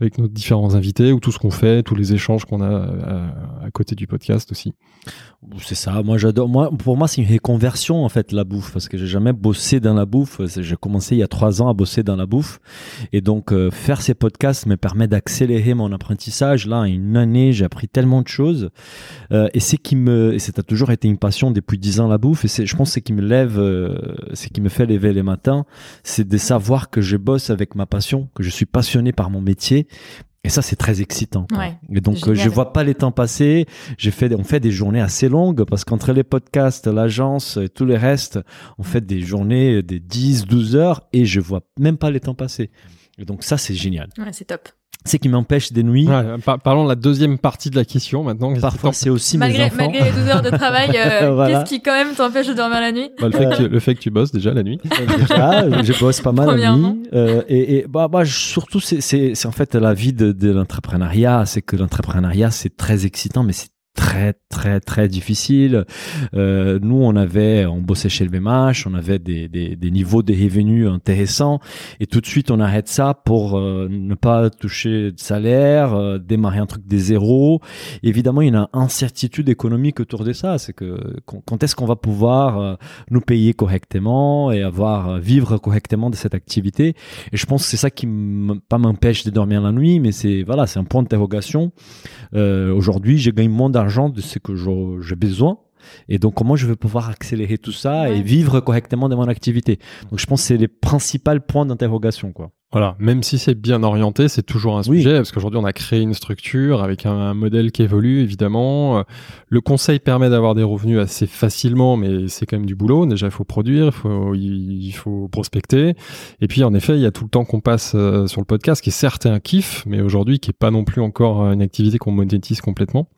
A: avec nos différents invités, ou tout ce qu'on fait, tous les échanges qu'on a euh, à côté du podcast aussi.
B: C'est ça, moi j'adore. Moi, pour moi, c'est une reconversion en fait la bouffe parce que j'ai jamais bossé dans la bouffe. J'ai commencé il y a trois ans à bosser dans la bouffe et donc euh, faire ces podcasts me permet d'accélérer mon apprentissage. Là, une année, j'ai appris tellement de choses euh, et c'est qui me, et ça a toujours été une passion depuis dix ans la bouffe et je pense, c'est qui me lève, euh, c'est qui me fait lever les matins, c'est de savoir que je bosse avec ma passion, que je suis passionné par mon métier. Et ça, c'est très excitant. quoi.
C: Ouais,
B: et donc, euh, je
C: génial.
B: vois pas les temps passer. J'ai fait, on fait des journées assez longues parce qu'entre les podcasts, l'agence et tout le reste, on fait des journées des 10, 12 heures et je vois même pas les temps passer. Et donc ça, c'est génial.
C: Ouais, c'est top.
B: C'est qui m'empêche des nuits.
A: Ouais, par- parlons de la deuxième partie de la question maintenant.
B: Parfois, c'est aussi mes
C: Malgré,
B: enfants.
C: malgré les 12 heures de travail, euh,
B: Voilà.
C: qu'est-ce qui quand même t'empêche de dormir la nuit
A: Bah, le, fait que tu, le fait que tu bosses déjà la nuit.
B: Déjà, je bosse pas mal la nuit. Euh, et, et bah, bah, surtout, c'est en fait la vie de, de l'entrepreneuriat. C'est que l'entrepreneuriat, c'est très excitant, mais c'est très, très, très difficile. Euh, nous, on avait, on bossait chez le VMH, on avait des, des, niveaux de revenus intéressants. Et tout de suite, on arrête ça pour euh, ne pas toucher de salaire, euh, démarrer un truc des zéros. Évidemment, il y a une incertitude économique autour de ça. C'est que quand est-ce qu'on va pouvoir nous payer correctement et avoir vivre correctement de cette activité? Et je pense que c'est ça qui pas m'empêche de dormir la nuit, mais c'est voilà, c'est un point d'interrogation. Aujourd'hui, je gagne moins d'argent de ce que j'ai besoin. Et donc, comment je vais pouvoir accélérer tout ça
C: Ouais.
B: et vivre correctement de mon activité? Donc, je pense que c'est les principaux points d'interrogation, quoi.
A: Voilà, même si c'est bien orienté, c'est toujours un
B: Oui.
A: sujet, parce qu'aujourd'hui on a créé une structure avec un, un modèle qui évolue, évidemment. Euh, Le conseil permet d'avoir des revenus assez facilement, mais c'est quand même du boulot. Déjà, il faut produire, il faut, il il faut prospecter. Et puis, en effet, il y a tout le temps qu'on passe euh, sur le podcast, qui est certes un kiff, mais aujourd'hui qui est pas non plus encore euh, une activité qu'on monétise complètement.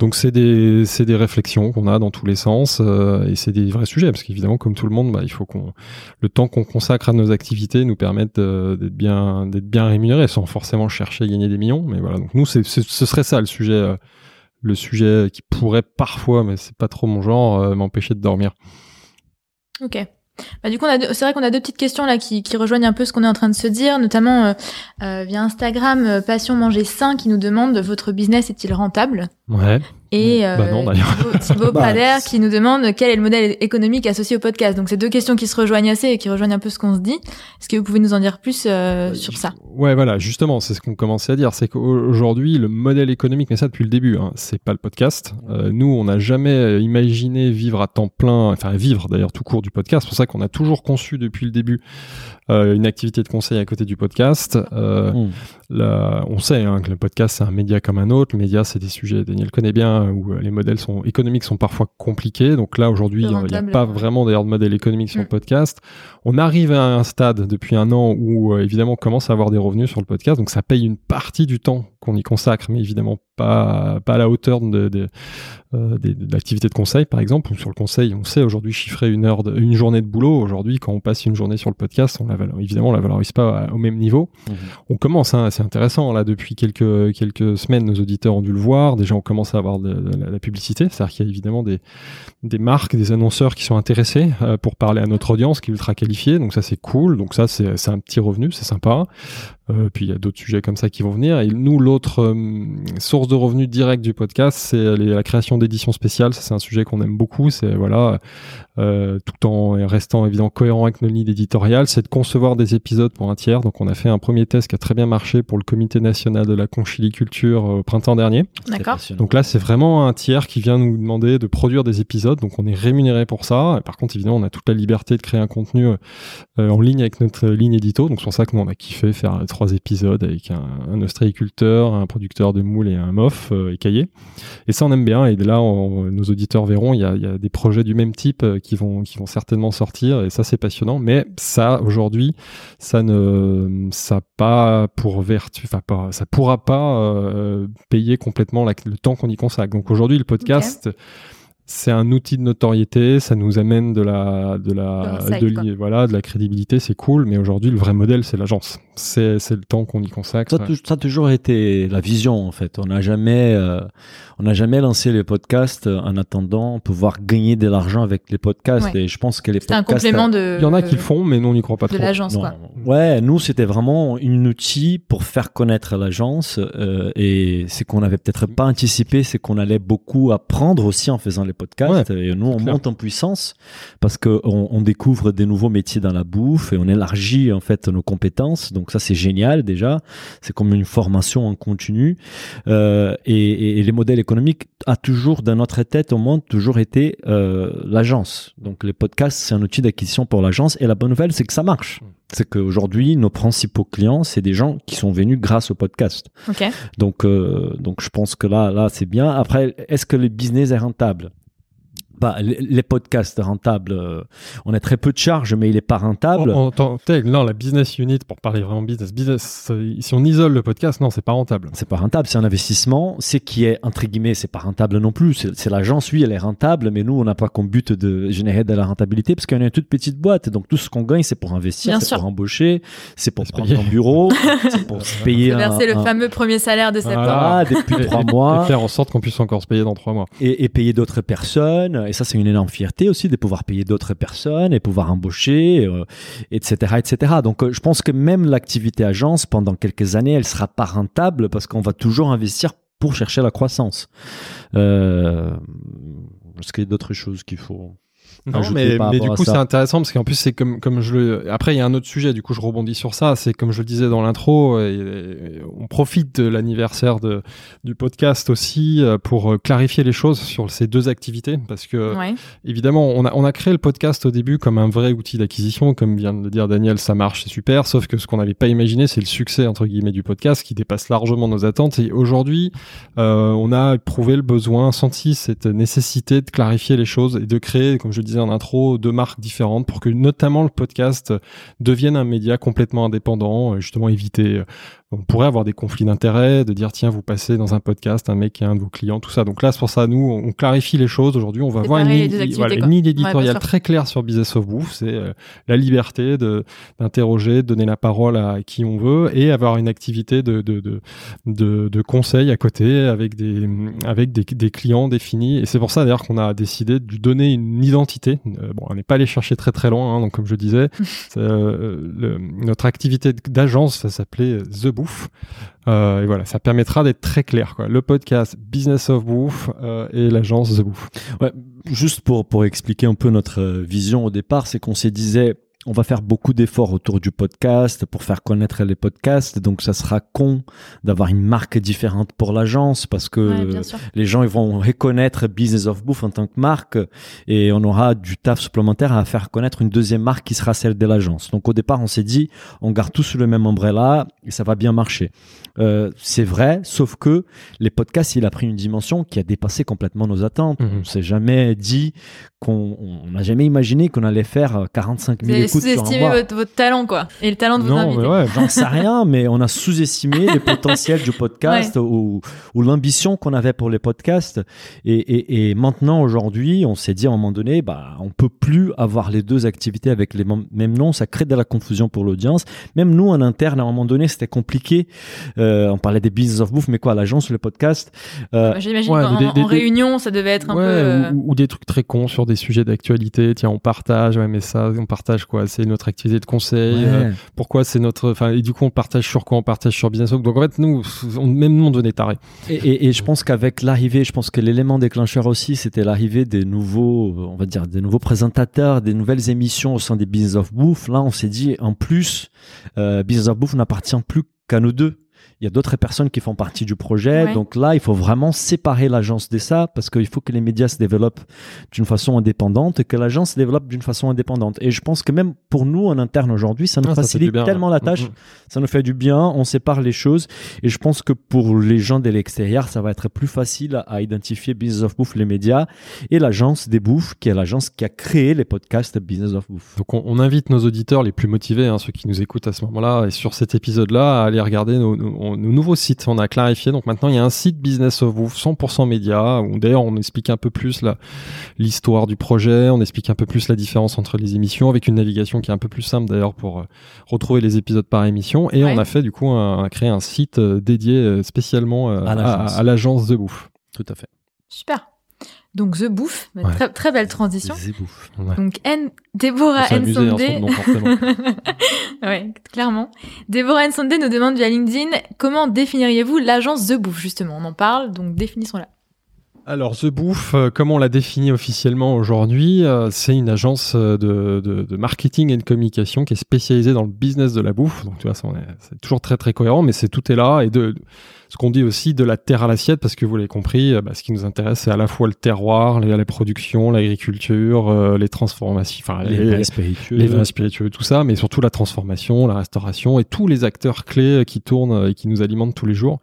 A: Donc c'est des c'est des réflexions qu'on a dans tous les sens euh, et c'est des vrais sujets parce qu'évidemment comme tout le monde bah, il faut qu'on le temps qu'on consacre à nos activités nous permette d'être bien d'être bien rémunérés sans forcément chercher à gagner des millions mais voilà donc nous c'est c'est- ce serait ça le sujet euh, le sujet qui pourrait parfois mais c'est pas trop mon genre euh, m'empêcher de dormir.
C: Ok. Bah, du coup, on a deux- c'est vrai qu'on a deux petites questions là qui, qui rejoignent un peu ce qu'on est en train de se dire, notamment euh, euh, via Instagram, euh, Passion Manger Sain qui nous demande votre business est-il rentable?
A: Ouais.
C: Et euh,
A: Bah non.
C: Thibaut, Thibaut
B: Bah,
C: Prader qui nous demande quel est le modèle économique associé au podcast. Donc c'est deux questions qui se rejoignent assez et qui rejoignent un peu ce qu'on se dit. Est-ce que vous pouvez nous en dire plus euh,
A: Bah,
C: sur ça?
A: Ouais, voilà, justement, c'est ce qu'on commençait à dire, c'est qu'aujourd'hui, le modèle économique, mais ça depuis le début, hein, c'est pas le podcast. Euh, nous, on n'a jamais imaginé vivre à temps plein, enfin vivre d'ailleurs tout court du podcast. C'est pour ça qu'on a toujours conçu depuis le début euh, une activité de conseil à côté du podcast. Euh,
B: Mm.
A: Là, on sait hein, que le podcast c'est un média comme un autre. Le média c'est des sujets, Daniel connaît bien, où euh, les modèles sont économiques sont parfois compliqués. Donc là aujourd'hui, il n'y a pas vraiment d'ailleurs de modèle économique sur
C: Mm.
A: le podcast. On arrive à un stade depuis un an où euh, évidemment on commence à avoir des revenus sur le podcast, donc ça paye une partie du temps qu'on y consacre, mais évidemment pas pas à la hauteur de, de, euh, de l'activité de conseil par exemple. Sur le conseil, on sait aujourd'hui chiffrer une heure, une journée de boulot. Aujourd'hui, quand on passe une journée sur le podcast, on la évidemment on la valorise pas au même niveau
B: Mhm.
A: on commence, hein, c'est intéressant. Là, depuis quelques, quelques semaines, nos auditeurs ont dû le voir. Déjà, on commence à avoir de, la, la publicité. C'est-à-dire qu'il y a évidemment des, des marques, des annonceurs qui sont intéressés euh, pour parler à notre audience qui est ultra qualifiée. Donc ça, c'est cool. Donc ça, c'est un petit revenu, c'est sympa. Euh, puis il y a d'autres sujets comme ça qui vont venir. Et nous, l'autre euh, source de revenus direct du podcast, c'est les- la création d'éditions spéciales. Ça, c'est un sujet qu'on aime beaucoup. C'est voilà, euh, tout en restant évidemment cohérent avec nos lignes éditoriales, c'est de concevoir des épisodes pour un tiers. Donc on a fait un premier test qui a très bien marché pour le Comité national de la conchiliculture euh, au printemps dernier.
C: D'accord.
A: Donc là, c'est vraiment un tiers qui vient nous demander de produire des épisodes. Donc on est rémunéré pour ça. Et par contre, évidemment, on a toute la liberté de créer un contenu euh, en ligne avec notre euh, ligne édito. Donc c'est pour ça que nous, on a kiffé faire euh, trois épisodes avec un, un ostréiculteur, un producteur de moules et un mof euh, écaillé. Et ça, on aime bien. Et là, nos auditeurs verront, il y, a, des projets du même type euh, qui vont, qui vont certainement sortir. Et ça, c'est passionnant. Mais ça, aujourd'hui, ça ne, ça pas pour vertu, pas, ça pourra pas euh, payer complètement le temps qu'on y consacre. Donc aujourd'hui, le podcast. C'est un outil de notoriété, ça nous amène de la, de la,
C: De
A: de voilà, de la crédibilité, c'est cool. Mais aujourd'hui, le vrai modèle, c'est l'agence. C'est, c'est le temps qu'on y consacre.
B: Ça, a tou- ça a toujours été la vision en fait. On n'a jamais, euh, on n'a jamais lancé les podcasts euh, en attendant pouvoir gagner de l'argent avec les podcasts.
C: Ouais.
B: Et je pense que les
C: C'est un complément de.
A: Il y en a qui le font, mais nous, on n'y croit pas
C: De
A: trop.
C: l'agence,
B: Non.
C: quoi.
B: Ouais, nous c'était vraiment un outil pour faire connaître l'agence euh, et c'est qu'on n'avait peut-être pas anticipé, c'est qu'on allait beaucoup apprendre aussi en faisant les podcasts. Et nous on
A: clair.
B: monte en puissance parce que on, découvre des nouveaux métiers dans la bouffe et on élargit en fait nos compétences. Donc ça c'est génial déjà. C'est comme une formation en continu Euh, et, les modèles économiques a toujours dans notre tête au monde toujours été euh, l'agence. Donc les podcasts c'est un outil d'acquisition pour l'agence et la bonne nouvelle c'est que ça marche. C'est qu'aujourd'hui nos principaux clients c'est des gens qui sont venus grâce au podcast. Donc euh, donc je pense que là là c'est bien. Après est-ce que le business est rentable? Bah, les, podcasts rentables, euh, on a très peu de charges, mais il est pas rentable.
A: En, en tant tel, non, la business unit, pour parler vraiment business, business, euh, si on isole le podcast, non, c'est pas rentable.
B: c'est pas rentable, c'est un investissement. C'est qui est entre guillemets, c'est pas rentable non plus. C'est l'agence, oui, elle est rentable, mais nous, on n'a pas comme but de générer de la rentabilité parce qu'on est une toute petite boîte. Donc tout ce qu'on gagne, c'est pour investir, c'est pour embaucher, c'est pour
A: Se
B: prendre
A: payer.
B: un bureau, c'est pour se payer un,
C: Verser le
B: un-
C: fameux premier salaire de septembre.
B: voilà, depuis trois mois.
A: Et faire en sorte qu'on puisse encore se payer dans trois mois.
B: et, et payer d'autres personnes. Et ça, c'est une énorme fierté aussi de pouvoir payer d'autres personnes et pouvoir embaucher, euh, etc., etc. Donc, euh, je pense que même l'activité agence, pendant quelques années, elle sera pas rentable parce qu'on va toujours investir pour chercher la croissance. Euh, Est-ce qu'il y a d'autres choses qu'il faut
A: Non, mais, mais du coup, c'est intéressant parce qu'en plus, c'est comme, comme je le. Après, il y a un autre sujet, du coup, je rebondis sur ça. C'est comme je le disais dans l'intro, et- et on profite de l'anniversaire de, du podcast aussi euh, pour euh, clarifier les choses sur ces deux activités. Parce que,
C: Ouais.
A: évidemment, on a, on a créé le podcast au début comme un vrai outil d'acquisition. Comme vient de le dire Daniel, ça marche, c'est super. Sauf que ce qu'on n'avait pas imaginé, c'est le succès, entre guillemets, du podcast qui dépasse largement nos attentes. Et aujourd'hui, euh, on a éprouvé le besoin, senti cette nécessité de clarifier les choses et de créer, comme je le disais en intro, deux marques différentes pour que notamment le podcast devienne un média complètement indépendant, euh, justement éviter euh, on pourrait avoir des conflits d'intérêts, de dire tiens vous passez dans un podcast un mec qui est un de vos clients, tout ça. Donc là c'est pour ça nous on clarifie les choses. Aujourd'hui on va voir une ligne, voilà,
C: Ouais,
A: éditoriale très claire sur Business of Bouffe, c'est euh, la liberté d'interroger, de donner la parole à qui on veut et avoir une activité de de de, conseil à côté avec des avec des, des clients définis. Et c'est pour ça d'ailleurs qu'on a décidé de lui donner une identité identité. Euh, bon, on n'est pas allé chercher très très loin, hein, donc comme je disais, euh, le, notre activité d'agence, ça s'appelait The Bouffe. Euh, et voilà, ça permettra d'être très clair. Quoi. Le podcast Business of Bouffe euh, et l'agence The Bouffe.
B: Ouais, juste pour, pour expliquer un peu notre vision au départ, c'est qu'on s'est disait on va faire beaucoup d'efforts autour du podcast pour faire connaître les podcasts. Donc, ça sera con d'avoir une marque différente pour l'agence parce que les gens ils vont reconnaître Business of Bouffe en tant que marque et on aura du taf supplémentaire à faire connaître une deuxième marque qui sera celle de l'agence. Donc, au départ, on s'est dit, on garde tous sous le même umbrella et ça va bien marcher. Euh, c'est vrai, sauf que les podcasts, il a pris une dimension qui a dépassé complètement nos attentes. Mhm. On s'est jamais dit qu'on, n'a jamais imaginé qu'on allait faire 45 000 écoutes
C: sous-estimé votre, votre, talent, quoi. Et le talent de vos non, invités.
B: Ouais, j'en sais rien, mais on a sous-estimé le potentiel du podcast ou, ou l'ambition qu'on avait pour les podcasts. Et, et, et maintenant, aujourd'hui, on s'est dit à un moment donné, bah, on peut plus avoir les deux activités avec les mêmes noms. Ça crée de la confusion pour l'audience. Même nous, en interne, à un moment donné, c'était compliqué. Euh, on parlait des business of bouffe, mais quoi, l'agence, le podcast.
C: Euh, J'imagine qu'en réunion, ça devait être un peu.
A: Euh, ou, ou, des trucs très cons sur des sujets d'actualité. Tiens, on partage, ouais, mais ça, on partage quoi c'est notre activité de conseil, euh, pourquoi c'est notre, enfin, et du coup on partage sur quoi, on partage sur Business Donc en fait nous, on, même nous on devenait taré.
B: Et, et, je pense qu'avec l'arrivée, je pense que l'élément déclencheur aussi, c'était l'arrivée des nouveaux, on va dire, des nouveaux présentateurs, des nouvelles émissions au sein des Business of Bouffe. Là, on s'est dit, en plus, euh, Business of Bouffe n'appartient plus qu'à nous deux il y a d'autres personnes qui font partie du projet. Donc là, il faut vraiment séparer l'agence de ça parce qu'il faut que les médias se développent d'une façon indépendante et que l'agence se développe d'une façon indépendante. Et je pense que même pour nous en interne aujourd'hui, ça nous ah, facilite tellement la tâche. Mm-hmm. Ça nous fait du bien. On sépare les choses. Et je pense que pour les gens de l'extérieur, ça va être plus facile à, identifier Business of Bouffe, les médias et l'agence des bouffes, qui est l'agence qui a créé les podcasts Business of Bouffe.
A: Donc on, invite nos auditeurs les plus motivés, hein, ceux qui nous écoutent à ce moment-là et sur cet épisode-là, à aller regarder nos, nos nos, nouveaux sites. On a clarifié. Donc maintenant, il y a un site Business of Vous 100% média, où d'ailleurs on explique un peu plus l'histoire du projet, on explique un peu plus la différence entre les émissions, avec une navigation qui est un peu plus simple d'ailleurs pour euh, retrouver les épisodes par émission. Et on a fait du coup un, créé un site euh, dédié euh, spécialement à l'agence The Bouffe.
B: Tout à fait.
C: Super. Donc The Bouffe, très, très, belle transition. The Bouffe. Donc N, Déborah Nsondé. ouais, clairement. Déborah Nsondé nous demande via LinkedIn comment définiriez-vous l'agence The Bouffe justement? On en parle, donc définissons-la.
A: Alors The Bouffe, euh, comment on l'a définit officiellement aujourd'hui euh, C'est une agence euh, de, de, de, marketing et de communication qui est spécialisée dans le business de la bouffe. Donc tu vois, c'est toujours très très cohérent, mais c'est tout est là et de ce qu'on dit aussi de la terre à l'assiette, parce que vous l'avez compris, euh, bah, ce qui nous intéresse, c'est à la fois le terroir, la, la production, l'agriculture, euh, les transformations, enfin
B: les, vins spiritueux,
A: les vins spiritueux, tout ça, mais surtout la transformation, la restauration et tous les acteurs clés qui tournent et qui nous alimentent tous les jours.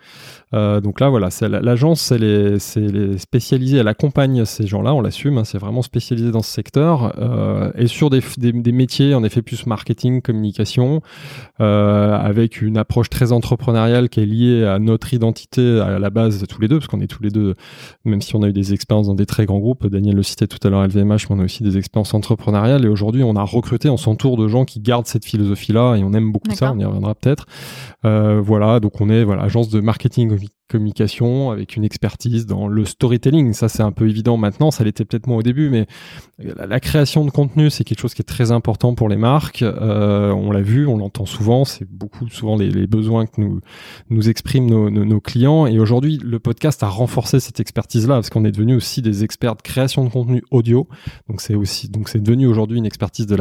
A: Euh, donc là, voilà, l'agence, elle est, spécialisée, elle accompagne ces gens-là, on l'assume, hein, c'est vraiment spécialisé dans ce secteur euh, et sur des, des, des, métiers, en effet, plus marketing, communication, avec une approche très entrepreneuriale qui est liée à notre identité identité à la base tous les deux, parce qu'on est tous les deux, même si on a eu des expériences dans des très grands groupes, Daniel le citait tout à l'heure LVMH, mais on a aussi des expériences entrepreneuriales, et aujourd'hui on a recruté, on s'entoure de gens qui gardent cette philosophie-là, et on aime beaucoup ça, on y reviendra peut-être. Euh, voilà, donc on est voilà agence de marketing communication avec une expertise dans le storytelling. Ça, c'est un peu évident maintenant. Ça l'était peut-être moins au début, mais la, création de contenu, c'est quelque chose qui est très important pour les marques. Euh, on l'a vu, on l'entend souvent. C'est beaucoup souvent les, besoins que nous nous expriment nos, clients. Et aujourd'hui, le podcast a renforcé cette expertise-là parce qu'on est devenu aussi des experts de création de contenu audio. Donc c'est aussi donc c'est devenu aujourd'hui une expertise de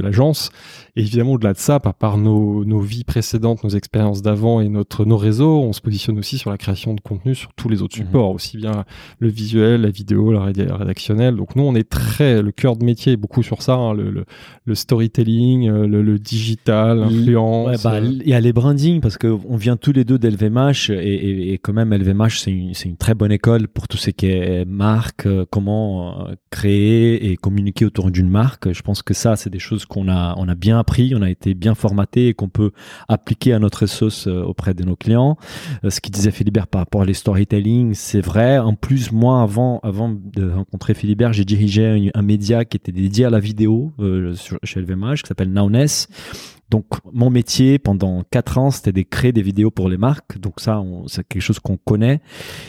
A: l'agence, évidemment, au-delà de ça, par, nos vies précédentes, nos expériences d'avant et notre nos réseaux, on se positionne aussi sur la création de contenu sur tous les autres mhm. supports, aussi bien le visuel, la vidéo, la rédactionnelle. Donc nous, on est très, le cœur de métier est beaucoup sur ça, hein, le, le, storytelling, euh, le, digital, l'influence.
B: Bah, euh. il y a les branding parce que on vient tous les deux d'LVMH et, et, et, quand même LVMH c'est une, une, très bonne école pour tout ce qui est marque, euh, comment créer et communiquer autour d'une marque. Je pense que ça, c'est des choses qu'on a, on a bien appris, on a été bien formaté et qu'on peut appliquer à notre sauce auprès de nos clients. Euh, ce qu'il disait Philibert par rapport à les storytelling, c'est vrai. En plus, moi, avant, avant de rencontrer Philibert, j'ai dirigé un, média qui était dédié à la vidéo euh, chez LVMH, qui s'appelle Nowness Donc mon métier pendant quatre ans, c'était de créer des vidéos pour les marques. Donc ça, c'est quelque chose qu'on connaît.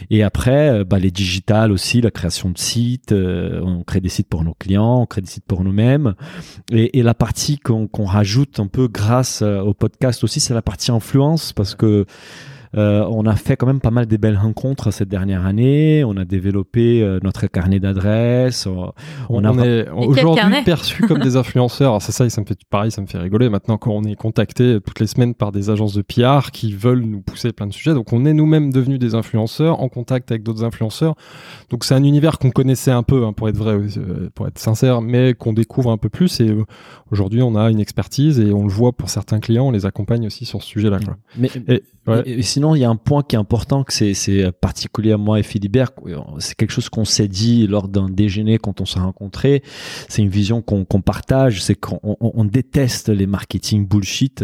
B: Et après, euh, bah, les digitales aussi, la création de sites. Euh, on crée des sites pour nos clients, on crée des sites pour nous-mêmes. Et, et, la partie qu'on rajoute un peu grâce euh, au podcast aussi, c'est la partie influence parce que euh, on a fait quand même pas mal de belles rencontres cette dernière année. On a développé euh, notre carnet d'adresses.
A: On, est aujourd'hui perçu comme des influenceurs. C'est ça, ça me fait pareil, ça me fait rigoler. Maintenant, quand on est contacté toutes les semaines par des agences de PR qui veulent nous pousser plein de sujets, donc on est nous-mêmes devenus des influenceurs en contact avec d'autres influenceurs. Donc c'est un univers qu'on connaissait un peu, hein, pour être vrai, euh, pour être sincère, mais qu'on découvre un peu plus. Et aujourd'hui, on a une expertise et on le voit pour certains clients, on les accompagne aussi sur ce sujet-là.
B: Mais, sinon, il y a un point qui est important, que c'est particulier à moi et Philibert. C'est quelque chose qu'on s'est dit lors d'un déjeuner quand on s'est rencontrés. C'est une vision qu'on partage, c'est qu'on on, déteste les marketing bullshit.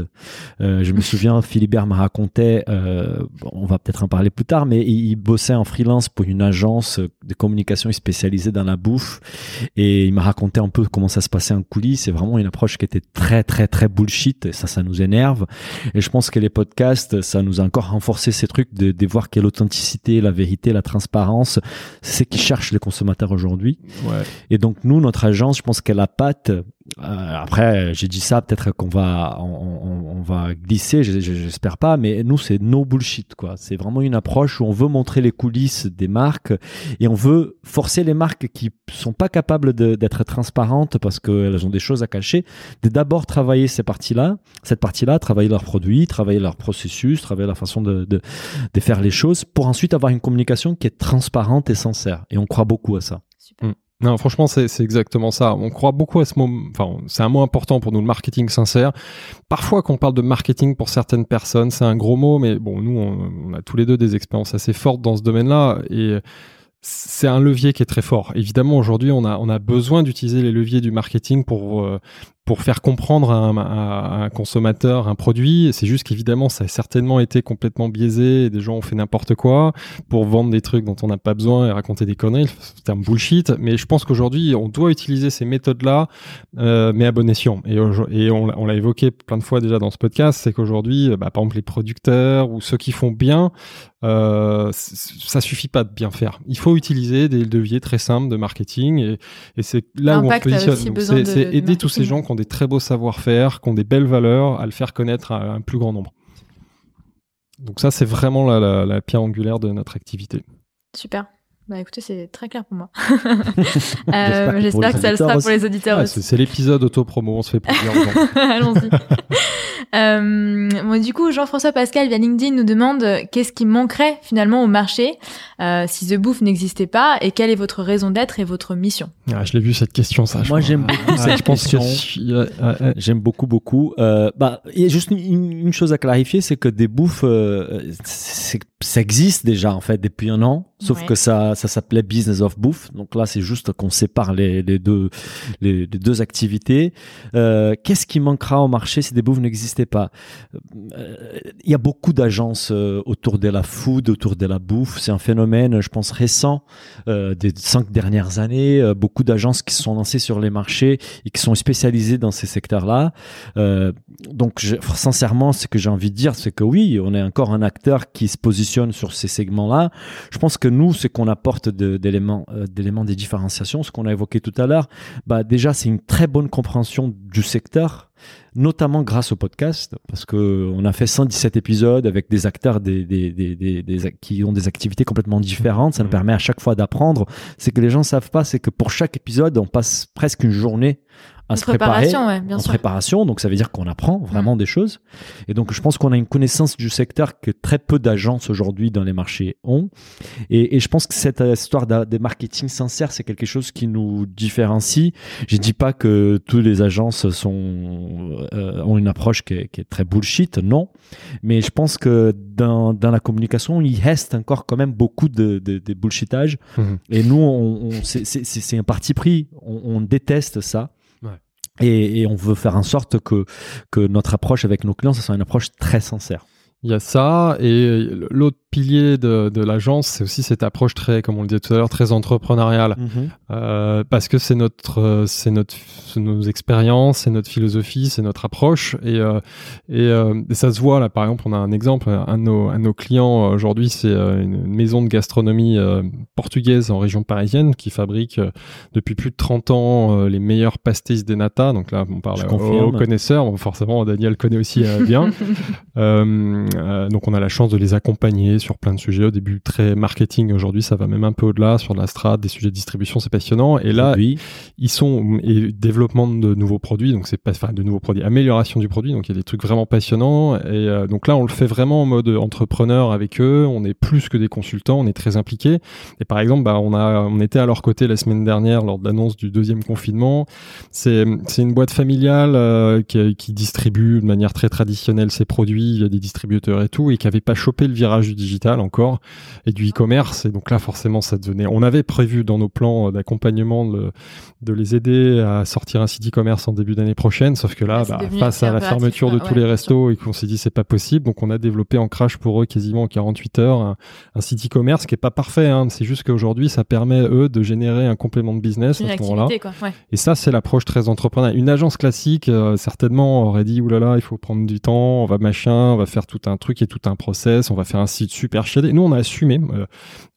B: Euh, je me souviens, Philibert m'a raconté, euh, on va peut-être en parler plus tard, mais il, bossait en freelance pour une agence de communication spécialisée dans la bouffe et il m'a raconté un peu comment ça se passait en coulisses. C'est vraiment une approche qui était très très très bullshit et ça, ça nous énerve. Et je pense que les podcasts, ça nous a encore renforcé ces trucs de, de voir quelle authenticité, la vérité, la transparence, c'est ce qui cherchent les consommateurs aujourd'hui. Ouais. Et donc nous, notre agence, je pense qu'elle a patte après, j'ai dit ça, peut-être qu'on va, on, on, va glisser, j'espère pas, mais nous, c'est no bullshit, quoi. C'est vraiment une approche où on veut montrer les coulisses des marques et on veut forcer les marques qui sont pas capables d'être transparentes parce qu'elles ont des choses à cacher, de d'abord travailler ces parties-là, cette partie-là, travailler leurs produits, travailler leur processus, travailler la façon de, de, de, faire les choses pour ensuite avoir une communication qui est transparente et sincère. Et on croit beaucoup à ça.
C: Super. Mm.
A: Non, franchement, c'est exactement ça. On croit beaucoup à ce mot. Enfin, c'est un mot important pour nous, le marketing sincère. Parfois, quand on parle de marketing pour certaines personnes, c'est un gros mot, mais bon, nous, on, a tous les deux des expériences assez fortes dans ce domaine-là. Et c'est un levier qui est très fort. Évidemment, aujourd'hui, on a, on a besoin d'utiliser les leviers du marketing pour, euh, pour faire comprendre à un, un, consommateur un produit. C'est juste qu'évidemment, ça a certainement été complètement biaisé et des gens ont fait n'importe quoi pour vendre des trucs dont on n'a pas besoin et raconter des conneries. C'est un bullshit. Mais je pense qu'aujourd'hui, on doit utiliser ces méthodes-là, euh, mais à bon escient. Et, et on, l'a évoqué plein de fois déjà dans ce podcast, c'est qu'aujourd'hui, bah, par exemple, les producteurs ou ceux qui font bien, euh, ça suffit pas de bien faire. Il faut utiliser des leviers très simples de marketing et, et c'est là où on positionne. C'est aider tous ces gens qui ont des très beaux savoir-faire, qui ont des belles valeurs, à le faire connaître à un plus grand nombre. Donc ça, c'est vraiment la, la, pierre angulaire de notre activité.
C: Super. Bah écoutez, c'est très clair pour moi. euh, J'espère que, ça le sera pour les auditeurs
A: aussi. C'est l'épisode auto-promo, on se fait plaisir.
C: Allons-y. Euh, du coup, Jean-François Pascal via LinkedIn nous demande qu'est-ce qui manquerait finalement au marché euh, si The Bouffe n'existait pas et quelle est votre raison d'être et votre mission?
A: Ah, Je l'ai vu cette question, ça.
B: Moi, j'aime beaucoup cette question. J'aime beaucoup, beaucoup. Euh, bah, il y a juste une, une, chose à clarifier, c'est que des bouffes, euh, ça existe déjà en fait depuis un an, sauf que ça, ça s'appelait Business of Bouffe. Donc là, c'est juste qu'on sépare les, les, deux, les, les deux activités. Euh, Qu'est-ce qui manquera au marché si des bouffes n'existaient pas? Euh, Il y a beaucoup d'agences euh, autour de la food, autour de la bouffe. C'est un phénomène, je pense, récent des cinq dernières années. Beaucoup d'agences qui se sont lancées sur les marchés et qui sont spécialisées dans ces secteurs-là. donc, je, sincèrement, ce que j'ai envie de dire, c'est que oui, on est encore un acteur qui se positionne sur ces segments-là. Je pense que nous, ce qu'on apporte d'éléments, euh, d'éléments des différenciations, ce qu'on a évoqué tout à l'heure, bah déjà c'est une très bonne compréhension du secteur notamment grâce au podcast, parce que on a fait 117 épisodes avec des acteurs des, des, des, des, qui ont des activités complètement différentes. Ça nous mmh. permet à chaque fois d'apprendre. C'est que les gens savent pas, c'est que pour chaque épisode, on passe presque une journée à se préparer
C: bien
B: en préparation. Donc ça veut dire qu'on apprend vraiment mm. des choses. Et donc je pense qu'on a une connaissance du secteur que très peu d'agences aujourd'hui dans les marchés ont. Et, et, je pense que cette histoire de, marketing sincère, c'est quelque chose qui nous différencie. Je dis pas que toutes les agences sont euh, ont une approche qui est, qui est, très bullshit, non. Mais je pense que dans, dans la communication, il reste encore quand même beaucoup de, de, de bullshitage. Mm-hmm. Et nous, on, on c'est un parti pris. On, on déteste ça. Et, et, on veut faire en sorte que, que notre approche avec nos clients, ce soit une approche très sincère.
A: Il y a ça, et l'autre piliers de, de l'agence, c'est aussi cette approche très, comme on le disait tout à l'heure, très entrepreneuriale.
B: Mhm.
A: Euh, parce que c'est notre, c'est notre, nos expériences, c'est notre philosophie, c'est notre approche, et euh, et, euh, et ça se voit là. Par exemple, on a un exemple, un de nos, un de nos clients aujourd'hui, c'est une maison de gastronomie portugaise en région parisienne qui fabrique depuis plus de 30 ans les meilleurs pastéis des nata. Donc là, on parle aux, connaisseurs. Bon, forcément, Daniel connaît aussi bien. Donc on a la chance de les accompagner sur plein de sujets. Au début très marketing, aujourd'hui ça va même un peu au-delà sur de la strat, des sujets de distribution, c'est passionnant. Et là
B: Produit.
A: ils sont et développement de nouveaux produits, donc c'est pas enfin de nouveaux produits, amélioration du produit, donc il y a des trucs vraiment passionnants. Et euh, donc là on le fait vraiment en mode entrepreneur avec eux. On est plus que des consultants, on est très impliqués. Et par exemple, bah, on a on était à leur côté la semaine dernière lors de l'annonce du deuxième confinement. C'est c'est une boîte familiale euh, qui, qui distribue de manière très traditionnelle ses produits via des distributeurs et tout, et qui avait pas chopé le virage du digital encore et du e-commerce. Et donc là, forcément, ça devenait. On avait prévu dans nos plans d'accompagnement de, de les aider à sortir un site e-commerce en début d'année prochaine, sauf que là, bah, face à la fermeture de tous
C: ouais,
A: les restos et qu'on s'est dit c'est pas possible, donc on a développé en crash pour eux quasiment en 48 heures un, un site e-commerce qui est pas parfait. Hein, c'est juste qu'aujourd'hui, ça permet eux de générer un complément de business à ce moment-là.
C: Ouais.
A: Et ça, c'est l'approche très entrepreneuriale. Une agence classique, euh, certainement, aurait dit, oulala, il faut prendre du temps, on va machin, on va faire tout un truc et tout un process, on va faire un site super chiadé. Nous, on a assumé.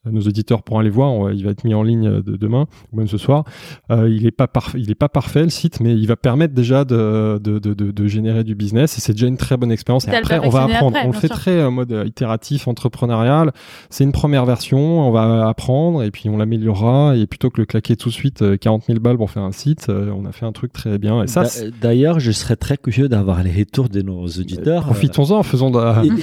A: Euh, nos auditeurs pourront aller voir, on il va être mis en ligne euh, de demain ou même ce soir. Euh, il est pas parfait, il est pas parfait le site, mais il va permettre déjà de, de, de, de, de générer du business et c'est déjà une très bonne expérience. Et après, on va apprendre.
C: après,
A: on le fait
C: sûr.
A: très en mode itératif, entrepreneurial. C'est une première version, on va apprendre et puis on l'améliorera. Et plutôt que le claquer tout de suite euh, 40 000 balles pour faire un site, on a fait un truc très bien. Et ça,
B: D'ailleurs, je serais très curieux d'avoir les retours de nos auditeurs.
A: profitons-en, faisons de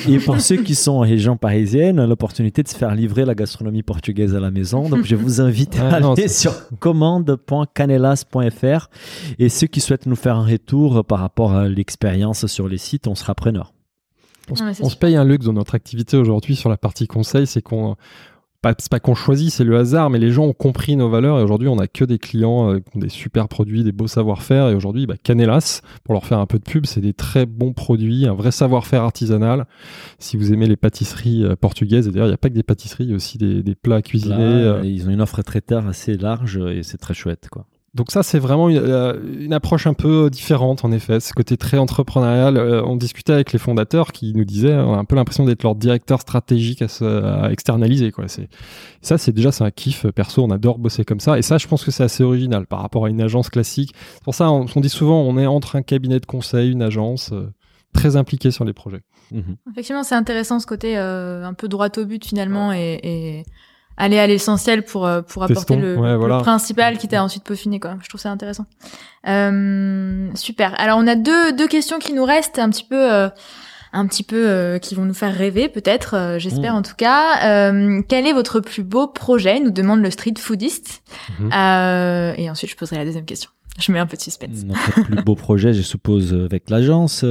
B: Et, et pour ceux qui sont en région parisienne, l'opportunité de se faire livrer la gastronomie portugaise à la maison. Donc, je vous invite à
A: Ouais,
B: aller sur commande.canelas.fr. Et ceux qui souhaitent nous faire un retour par rapport à l'expérience sur les sites, on sera preneur.
C: Ouais,
A: on se paye un luxe dans notre activité aujourd'hui sur la partie conseil, c'est qu'on pas, c'est pas qu'on choisit, c'est le hasard, mais les gens ont compris nos valeurs et aujourd'hui on a que des clients euh, qui ont des super produits, des beaux savoir-faire et aujourd'hui bah, Canelas, pour leur faire un peu de pub, c'est des très bons produits, un vrai savoir-faire artisanal. Si vous aimez les pâtisseries euh, portugaises, et d'ailleurs il n'y a pas que des pâtisseries, il y a aussi des, des plats cuisinés.
B: Là,
A: euh,
B: Ils ont une offre traiteur assez large et c'est très chouette. Quoi.
A: Donc ça, c'est vraiment une, euh, une approche un peu différente, en effet. Ce côté très entrepreneurial. Euh, on discutait avec les fondateurs qui nous disaient, on a un peu l'impression d'être leur directeur stratégique à, se, à externaliser. Quoi. C'est, ça, c'est déjà c'est un kiff. Perso, on adore bosser comme ça. Et ça, je pense que c'est assez original par rapport à une agence classique. C'est pour ça, on, on dit souvent, on est entre un cabinet de conseil, une agence, euh, très impliqué sur les projets.
B: Mhm.
C: Effectivement, c'est intéressant ce côté euh, un peu droit au but finalement et, et aller à l'essentiel pour euh, pour apporter
A: Testons.
C: le,
A: Ouais,
C: le
A: voilà.
C: principal qui t'a ensuite peaufiné quoi. Je trouve ça intéressant. Euh, super. Alors on a deux deux questions qui nous restent un petit peu euh, un petit peu euh, qui vont nous faire rêver peut-être, j'espère
B: Mm.
C: en tout cas. Quel est votre plus beau projet Nous demande le street foodiste. Euh, et ensuite je poserai la deuxième question. Je mets un peu de suspense.
B: Notre plus beau projet, je suppose, avec l'agence.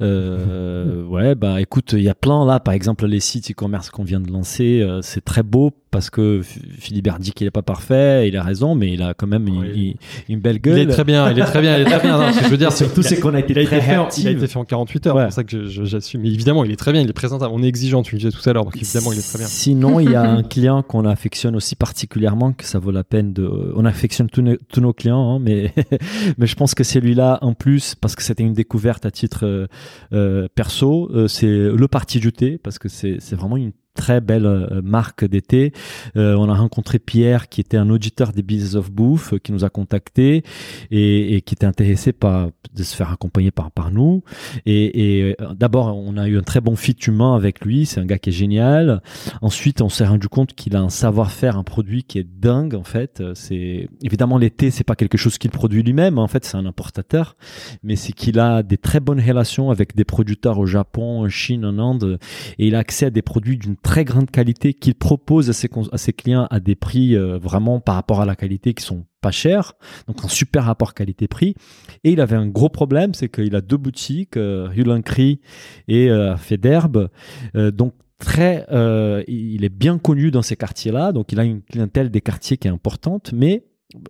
B: Euh, ouais, bah écoute, il y a plein là, par exemple, les sites e-commerce qu'on vient de lancer, euh, c'est très beau parce que Philibert dit qu'il est pas parfait, il a raison, mais il a quand même une,
A: Oui.
B: une- une belle
A: Il
B: gueule.
A: est très bien, il est très bien, il est très bien. Non, ce que je veux dire, c'est
B: Surtout, c'est qu'on a été
A: il a été
B: très
A: fait en, il a été fait en 48 heures,
B: Ouais.
A: c'est pour ça que j'assume. Mais évidemment, il est très bien, il est présentable. On est exigeant, tu le disais tout à l'heure, donc évidemment, il est très bien.
B: Sinon, il y a un client qu'on affectionne aussi particulièrement, que ça vaut la peine de. On affectionne tous nos, tous nos clients, hein, mais mais je pense que celui-là en plus parce que c'était une découverte à titre euh, euh, perso, euh, c'est le parti du thé parce que c'est vraiment une très belle euh, marque d'été. Euh, on a rencontré Pierre qui était un auditeur des Business of Bouffe euh, qui nous a contacté et, qui était intéressé par de se faire accompagner par par nous. Et, d'abord, on a eu un très bon fit humain avec lui. C'est un gars qui est génial. Ensuite, on s'est rendu compte qu'il a un savoir-faire, un produit qui est dingue en fait. C'est évidemment l'été, c'est pas quelque chose qu'il produit lui-même. En fait, c'est un importateur, mais c'est qu'il a des très bonnes relations avec des producteurs au Japon, en Chine, en Inde, et il a accès à des produits d'une très grande qualité qu'il propose à ses, clients à des prix euh, vraiment par rapport à la qualité qui sont pas chers, donc un super rapport qualité-prix. Et il avait un gros problème, c'est qu'il a deux boutiques, euh, rue et euh, Federbe, euh, donc très, euh, il est bien connu dans ces quartiers-là, donc il a une clientèle des quartiers qui est importante, mais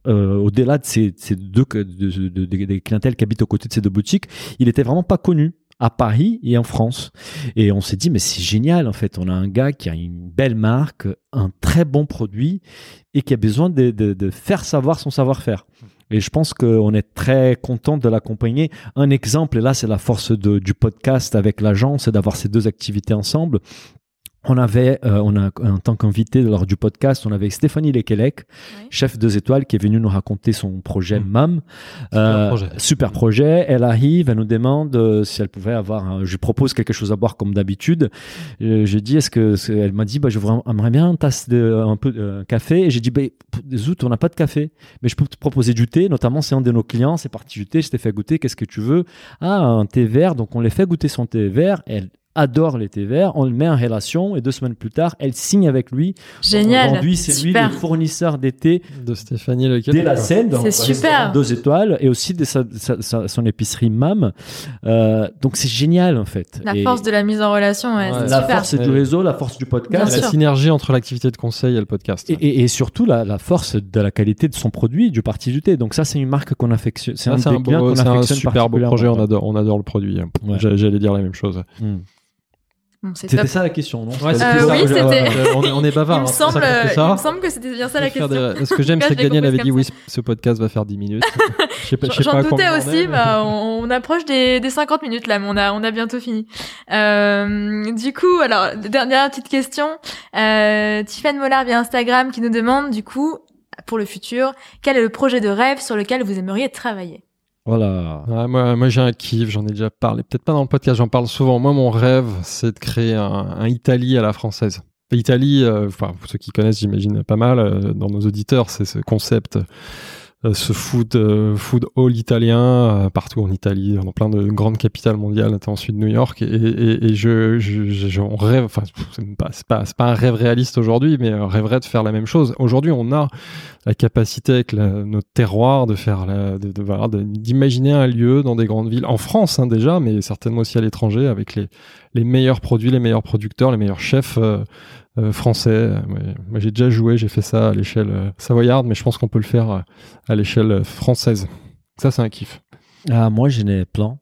B: au-delà de ces, deux de, de- de- des clientèles qui habitent aux côtés de ces deux boutiques, il était vraiment pas connu. À Paris et en France. Et on s'est dit, mais c'est génial, en fait. On a un gars qui a une belle marque, un très bon produit et qui a besoin de, faire savoir son savoir-faire. Et je pense qu'on est très content de l'accompagner. Un exemple, et là, c'est la force du podcast avec l'agence, c'est d'avoir ces deux activités ensemble. On avait, euh, on a, en tant qu'invité lors du podcast, on avait Stéphanie Lekelec,
C: Oui.
B: chef deux étoiles, qui est venue nous raconter son projet. MAM. Euh,
A: projet.
B: super projet. Elle arrive, elle nous demande euh, si elle pouvait avoir. un- je lui propose quelque chose à boire comme d'habitude. Euh, J'ai dit, est-ce que elle m'a dit, bah, je voudrais- aimerais bien une tasse de un peu de café. Et j'ai dit, bah, zut, on n'a pas de café, mais je peux te proposer du thé. Notamment, c'est un de nos clients, c'est parti du thé. Je t'ai fait goûter. Qu'est-ce que tu veux? Ah, un thé vert. Donc on les fait goûter son thé vert. Elle adore les thés verts, on le met en relation et deux semaines plus tard, elle signe avec lui.
C: Génial.
B: Aujourd'hui, c'est lui
C: Super.
B: le fournisseur des thés
A: De Stéphanie Lequel.
B: dès la scène
C: C'est super.
B: deux étoiles et aussi de sa- sa- sa- son épicerie MAM. Euh, donc c'est génial en fait.
C: La
B: Et
C: force de la mise en relation, ouais,
A: Ouais.
C: c'est
B: la
C: super.
B: force du réseau, la force du
C: Bien
B: podcast.
A: La
C: sûr.
A: synergie entre l'activité de conseil et le podcast.
B: Et, et- et surtout la, la force de la qualité de son produit, du parti du thé. Donc ça, c'est une marque qu'on affectionne. C'est un,
A: un,
B: clients
A: beau-
B: qu'on
A: c'est un
B: affectionne
A: super beau projet, on adore, on adore le produit. J'allais dire la même chose.
B: Hmm. C'était ça la question, non?
A: Ouais,
C: Euh,
A: c'était ça.
C: oui, c'était-
A: on, est, on est
C: Il
A: bavard.
C: me,
A: hein, ça
C: il me semble que c'était bien ça la question.
A: des- Ce que j'aime, c'est que Daniel avait dit oui, ce podcast va faire 10 minutes. Je sais pas- je sais
C: J'en doutais aussi,
A: est,
C: bah, on, on approche des, des 50 minutes là, mais on a, on a bientôt fini. Euh, du coup, alors, dernière petite question. Euh, Tiffany Mollard via Instagram qui nous demande, du coup, pour le futur, quel est le projet de rêve sur lequel vous aimeriez travailler?
B: Voilà.
A: Moi, moi j'ai un kiff, j'en ai déjà parlé, peut-être pas dans le podcast, j'en parle souvent. Moi, mon rêve, c'est de créer un, un Italie à la française. Italie, euh, enfin, pour ceux qui connaissent, j'imagine pas mal, euh, dans nos auditeurs, c'est ce concept, ce food, euh, food hall italien, euh, partout en Italie, dans plein de grandes capitales mondiales, de New York. Et, et, et je, je, je- j'en rêve, enfin, c'est pas, pas, pas un rêve réaliste aujourd'hui, mais on rêverait de faire la même chose. Aujourd'hui, on a la capacité avec notre terroir de faire d'imaginer un lieu dans des grandes villes en France hein, déjà mais certainement aussi à l'étranger avec les, les meilleurs produits les meilleurs producteurs les meilleurs chefs euh, euh, français moi, j'ai déjà joué j'ai fait ça à l'échelle euh, savoyarde mais je pense qu'on peut le faire euh, à l'échelle française ça c'est un kiff
B: Ah, moi, j'ai des plans.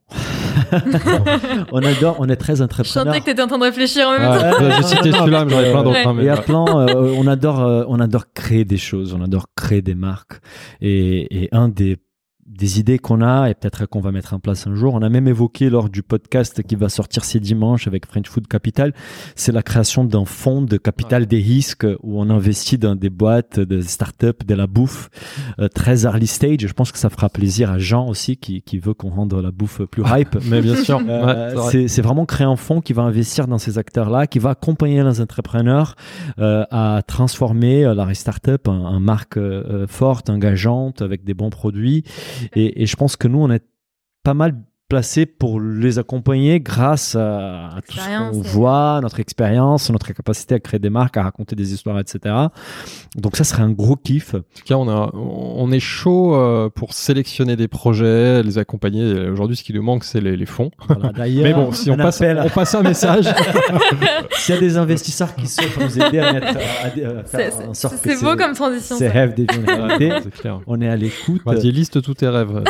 B: on adore, on est très
C: Je
B: entrepreneurs.
C: sentais que t'étais en train de réfléchir en même
A: Ouais,
C: temps.
A: j'ai cité celui-là mais j'en ai plein d'autres
C: Ouais.
A: hein, mais
B: Et à plan, euh, on adore, euh, on adore créer des choses, on adore créer des marques. Et, et un des des idées qu'on a et peut-être qu'on va mettre en place un jour. On a même évoqué lors du podcast qui va sortir ces dimanches avec French Food Capital, c'est la création d'un fonds de capital des risques où on investit dans des boîtes, des startups, de la bouffe euh, très early stage. Je pense que ça fera plaisir à Jean aussi qui, qui veut qu'on rende la bouffe plus hype.
A: mais bien sûr
B: Euh,
A: c'est vrai.
B: c'est c'est vraiment créer un fonds qui va investir dans ces acteurs-là, qui va accompagner les entrepreneurs euh, à transformer euh, leur startup en, en marque euh, forte, engageante, avec des bons produits. Et, je pense que nous, on est pas mal placé pour les accompagner grâce à, à tout ce qu'on voit, notre expérience, notre capacité à créer des marques, à raconter des histoires, etc. Donc ça serait un gros kiff.
A: En tout cas, on, a, on est chaud euh, pour sélectionner des projets, les accompagner. Aujourd'hui, ce qui nous manque, c'est les, les fonds.
B: Voilà, D'ailleurs,
A: Mais bon, si on, passe,
B: appelle
A: on passe un message.
B: S'il y a des investisseurs qui souhaitent nous aider à, mettre, à, à faire
C: C'est-
B: en sorte
C: c'est-
B: que
C: c'est beau comme transition.
B: ces rêves deviennent réalité, on est à l'écoute.
A: Vas-y, liste tous tes rêves.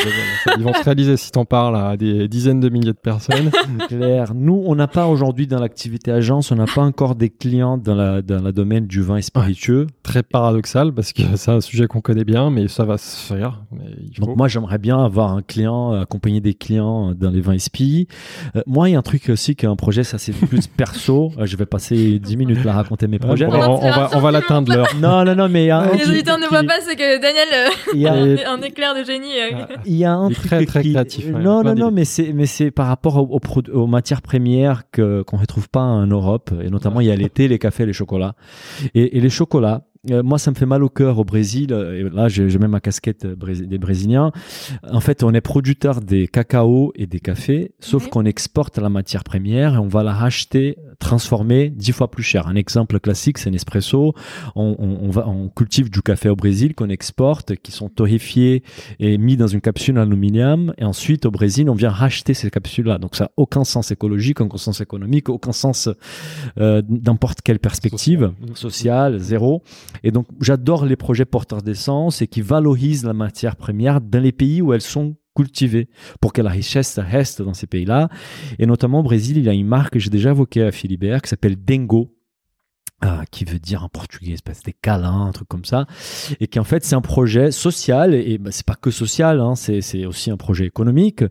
A: Ils vont se réaliser si t'en parles à des dizaines de milliers de personnes.
B: Claire. Nous, on n'a pas aujourd'hui dans l'activité agence, on n'a pas encore des clients dans la dans le domaine du vin et spiritueux.
A: Très paradoxal parce que c'est un sujet qu'on connaît bien, mais ça va se faire. Mais il faut.
B: Donc moi, j'aimerais bien avoir un client, accompagner des clients dans les vins SPI. Euh, moi, il y a un truc aussi qui est un projet, ça c'est plus perso. Euh, je vais passer 10 minutes là à raconter mes
A: Ouais,
B: projets.
A: on, va, on va, on va l'atteindre l'heure.
B: Non, non, non, mais il y a un
C: Les auditeurs ne voient pas, c'est que Daniel euh,
B: il y a-
C: un, un éclair de génie. euh,
B: Il y a un truc
A: très, très
B: qui-
A: créatif, ouais,
B: non, non, non. Mais c'est mais c'est par rapport aux, aux produ- aux matières premières que qu'on retrouve pas en Europe et notamment il y a l'été, les cafés, les chocolats et, et les chocolats. euh, moi, ça me fait mal au cœur au Brésil. euh, Et là, j'ai même ma casquette euh, des Brésiliens. En fait, on est producteur des cacao et des cafés, sauf
C: Oui.
B: qu'on exporte la matière première et on va la racheter, transformer dix fois plus cher. Un exemple classique, c'est Nespresso. On, on, on va, on cultive du café au Brésil qu'on exporte, qui sont torréfiés et mis dans une capsule en aluminium. Et ensuite, au Brésil, on vient racheter ces capsules-là. Donc, ça n'a aucun sens écologique, aucun sens économique, aucun sens euh, n'importe quelle perspective
A: Social.
B: sociale, zéro. Et donc, j'adore les projets porteurs d'essence et qui valorisent la matière première dans les pays où elles sont cultiver pour que la richesse reste dans ces pays-là. Et notamment au Brésil, il y a une marque que j'ai déjà évoquée à Philibert qui s'appelle Dengo. Ah, qui veut dire en portugais espèce des câlins, un truc comme ça, et qui en fait c'est un projet social et bah, c'est pas que social, hein, c'est aussi un projet économique,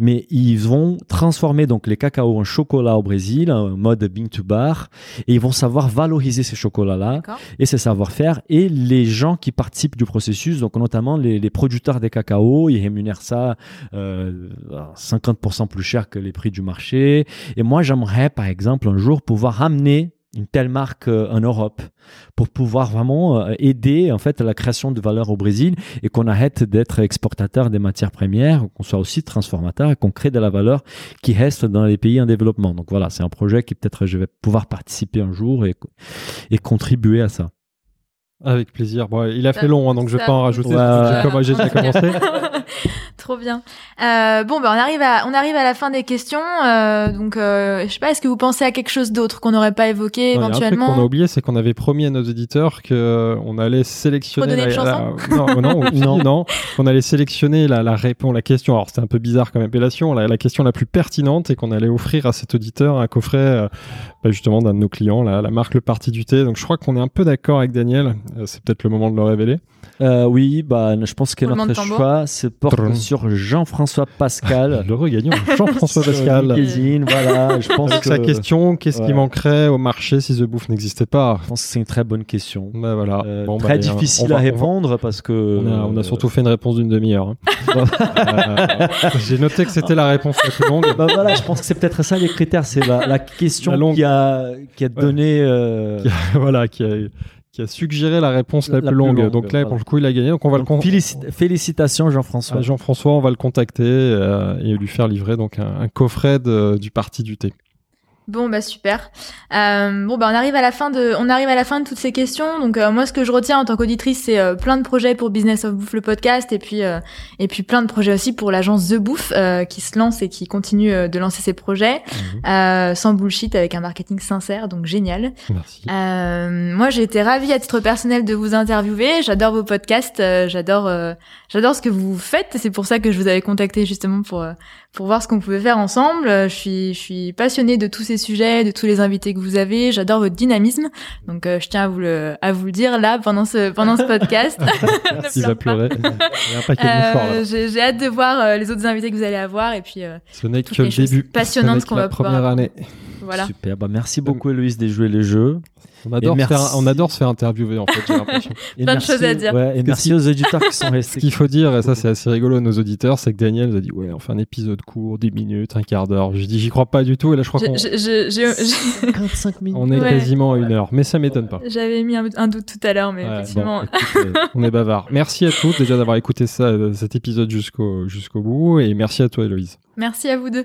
B: mais ils vont transformer donc les cacao en chocolat au Brésil, en mode bean to bar, et ils vont savoir valoriser ces chocolats-là et ces savoir-faire et les gens qui participent du processus, donc notamment les, les producteurs des cacao, ils rémunèrent ça euh, à 50% plus cher que les prix du marché. Et moi, j'aimerais par exemple un jour pouvoir amener une telle marque euh, en Europe pour pouvoir vraiment euh, aider en fait à la création de valeur au Brésil et qu'on arrête d'être exportateur des matières premières, qu'on soit aussi transformateur et qu'on crée de la valeur qui reste dans les pays en développement. Donc voilà, c'est un projet qui peut-être je vais pouvoir participer un jour et, et contribuer à ça.
A: Avec plaisir. Bon, il a
C: Ça-
A: fait long, hein, donc je vais
C: ça-
A: pas en rajouter. J'ai comme- J'ai déjà commencé.
C: Trop bien. Euh, bon, bah, on arrive à, on arrive à la fin des questions. Euh, donc, euh, je sais pas, est-ce que vous pensez à quelque chose d'autre qu'on n'aurait pas évoqué
A: Non, a un truc
C: éventuellement
A: qu'on a oublié, c'est qu'on avait promis à nos éditeurs que on allait sélectionner. La-
C: chanson
A: la- non, non, non, non, qu'on allait sélectionner la, la réponse, la question. Alors c'était un peu bizarre comme appellation, la, la question la plus pertinente et qu'on allait offrir à cet auditeur un coffret, euh, bah, justement d'un de nos clients, la, la marque Le Parti du Thé. Donc je crois qu'on est un peu d'accord avec Daniel. Euh, c'est peut-être le moment de le révéler.
B: Euh, oui, bah, je pense que
C: Roulement de
B: notre
C: tambour.
B: choix se porte sur Jean-François Pascal.
A: Le regagnant Jean-François
B: Sur
A: Pascal.
B: LinkedIn, voilà, je pense
A: Avec
B: que
A: sa question, qu'est-ce qui
B: Ouais.
A: manquerait au marché si The Bouffe n'existait pas
B: je pense que c'est une très bonne question.
A: Bah voilà.
B: Euh,
A: Bon, bah,
B: très
A: allez, hein,
B: difficile
A: on va-
B: à
A: on va-
B: répondre parce que
A: On a, on a
B: euh,
A: surtout fait une réponse d'une demi-heure. hein. Euh, J'ai noté que c'était la réponse la plus longue.
B: bah voilà, je pense que c'est peut-être ça les critères, c'est la, la question
A: La longue.
B: qui a qui a donné. euh,
A: voilà, qui a, qui a suggéré la réponse la,
B: La
A: plus, longue.
B: longue,
A: Donc là,
B: voilà.
A: pour le coup, il a gagné. Donc on va le
B: félici- Félicitations Jean-François.
A: à Jean-François, on va le contacter euh, et lui faire livrer donc un, un coffret de- du parti du thé.
C: Bon bah super. Euh, bon bah on arrive à la fin de on arrive à la fin de toutes ces questions. Donc euh, moi ce que je retiens en tant qu'auditrice c'est euh, plein de projets pour Business of Bouffe le podcast et puis euh, et puis plein de projets aussi pour l'agence The Bouffe euh, qui se lance et qui continue de lancer ses projets euh, sans bullshit avec un marketing sincère donc génial.
A: Merci.
C: Euh, moi, j'ai été ravie à titre personnel de vous interviewer. J'adore vos podcasts, euh, j'adore, euh, j'adore ce que vous faites. C'est pour ça que je vous avais contacté justement pour euh, pour voir ce qu'on pouvait faire ensemble. Euh, Je suis je suis passionnée de tous ces sujets, de tous les invités que vous avez. J'adore votre dynamisme. Donc, euh, je tiens à vous le à vous le dire là pendant ce pendant ce podcast.
A: Il va pleurer. Il y a un paquet de mouchoirs là.
C: Euh, j'ai j'ai hâte de voir euh, les autres invités que vous allez avoir et puis euh,
A: Ce n'est que le début. que
C: qu'on
A: la
C: va pouvoir
A: première année.
C: Voilà.
B: Super, bah merci beaucoup Héloïse de jouer les jeux.
A: On adore, se faire,
B: merci.
A: on adore se faire interviewer en fait, j'ai l'impression.
C: Plein de choses à dire.
B: ouais, et merci aux auditeurs qui sont
A: Ce
B: restés.
A: qu'il faut dire, et ça c'est assez rigolo à nos auditeurs, c'est que Daniel nous a dit Ouais, on fait un épisode court, 10 minutes, un quart d'heure. J'ai dit J'y crois pas du tout, et là je crois qu'on
C: je- je- je-
B: 55 minutes.
A: on est
C: Ouais.
A: quasiment à une heure, mais ça m'étonne pas.
C: J'avais mis un, un doute tout à l'heure, mais
A: Ouais,
C: effectivement.
A: bon, écoute, on est bavard. Merci à tous déjà d'avoir écouté ça, euh, cet épisode jusqu'au jusqu'au bout, et merci à toi Héloïse.
C: Merci à vous deux.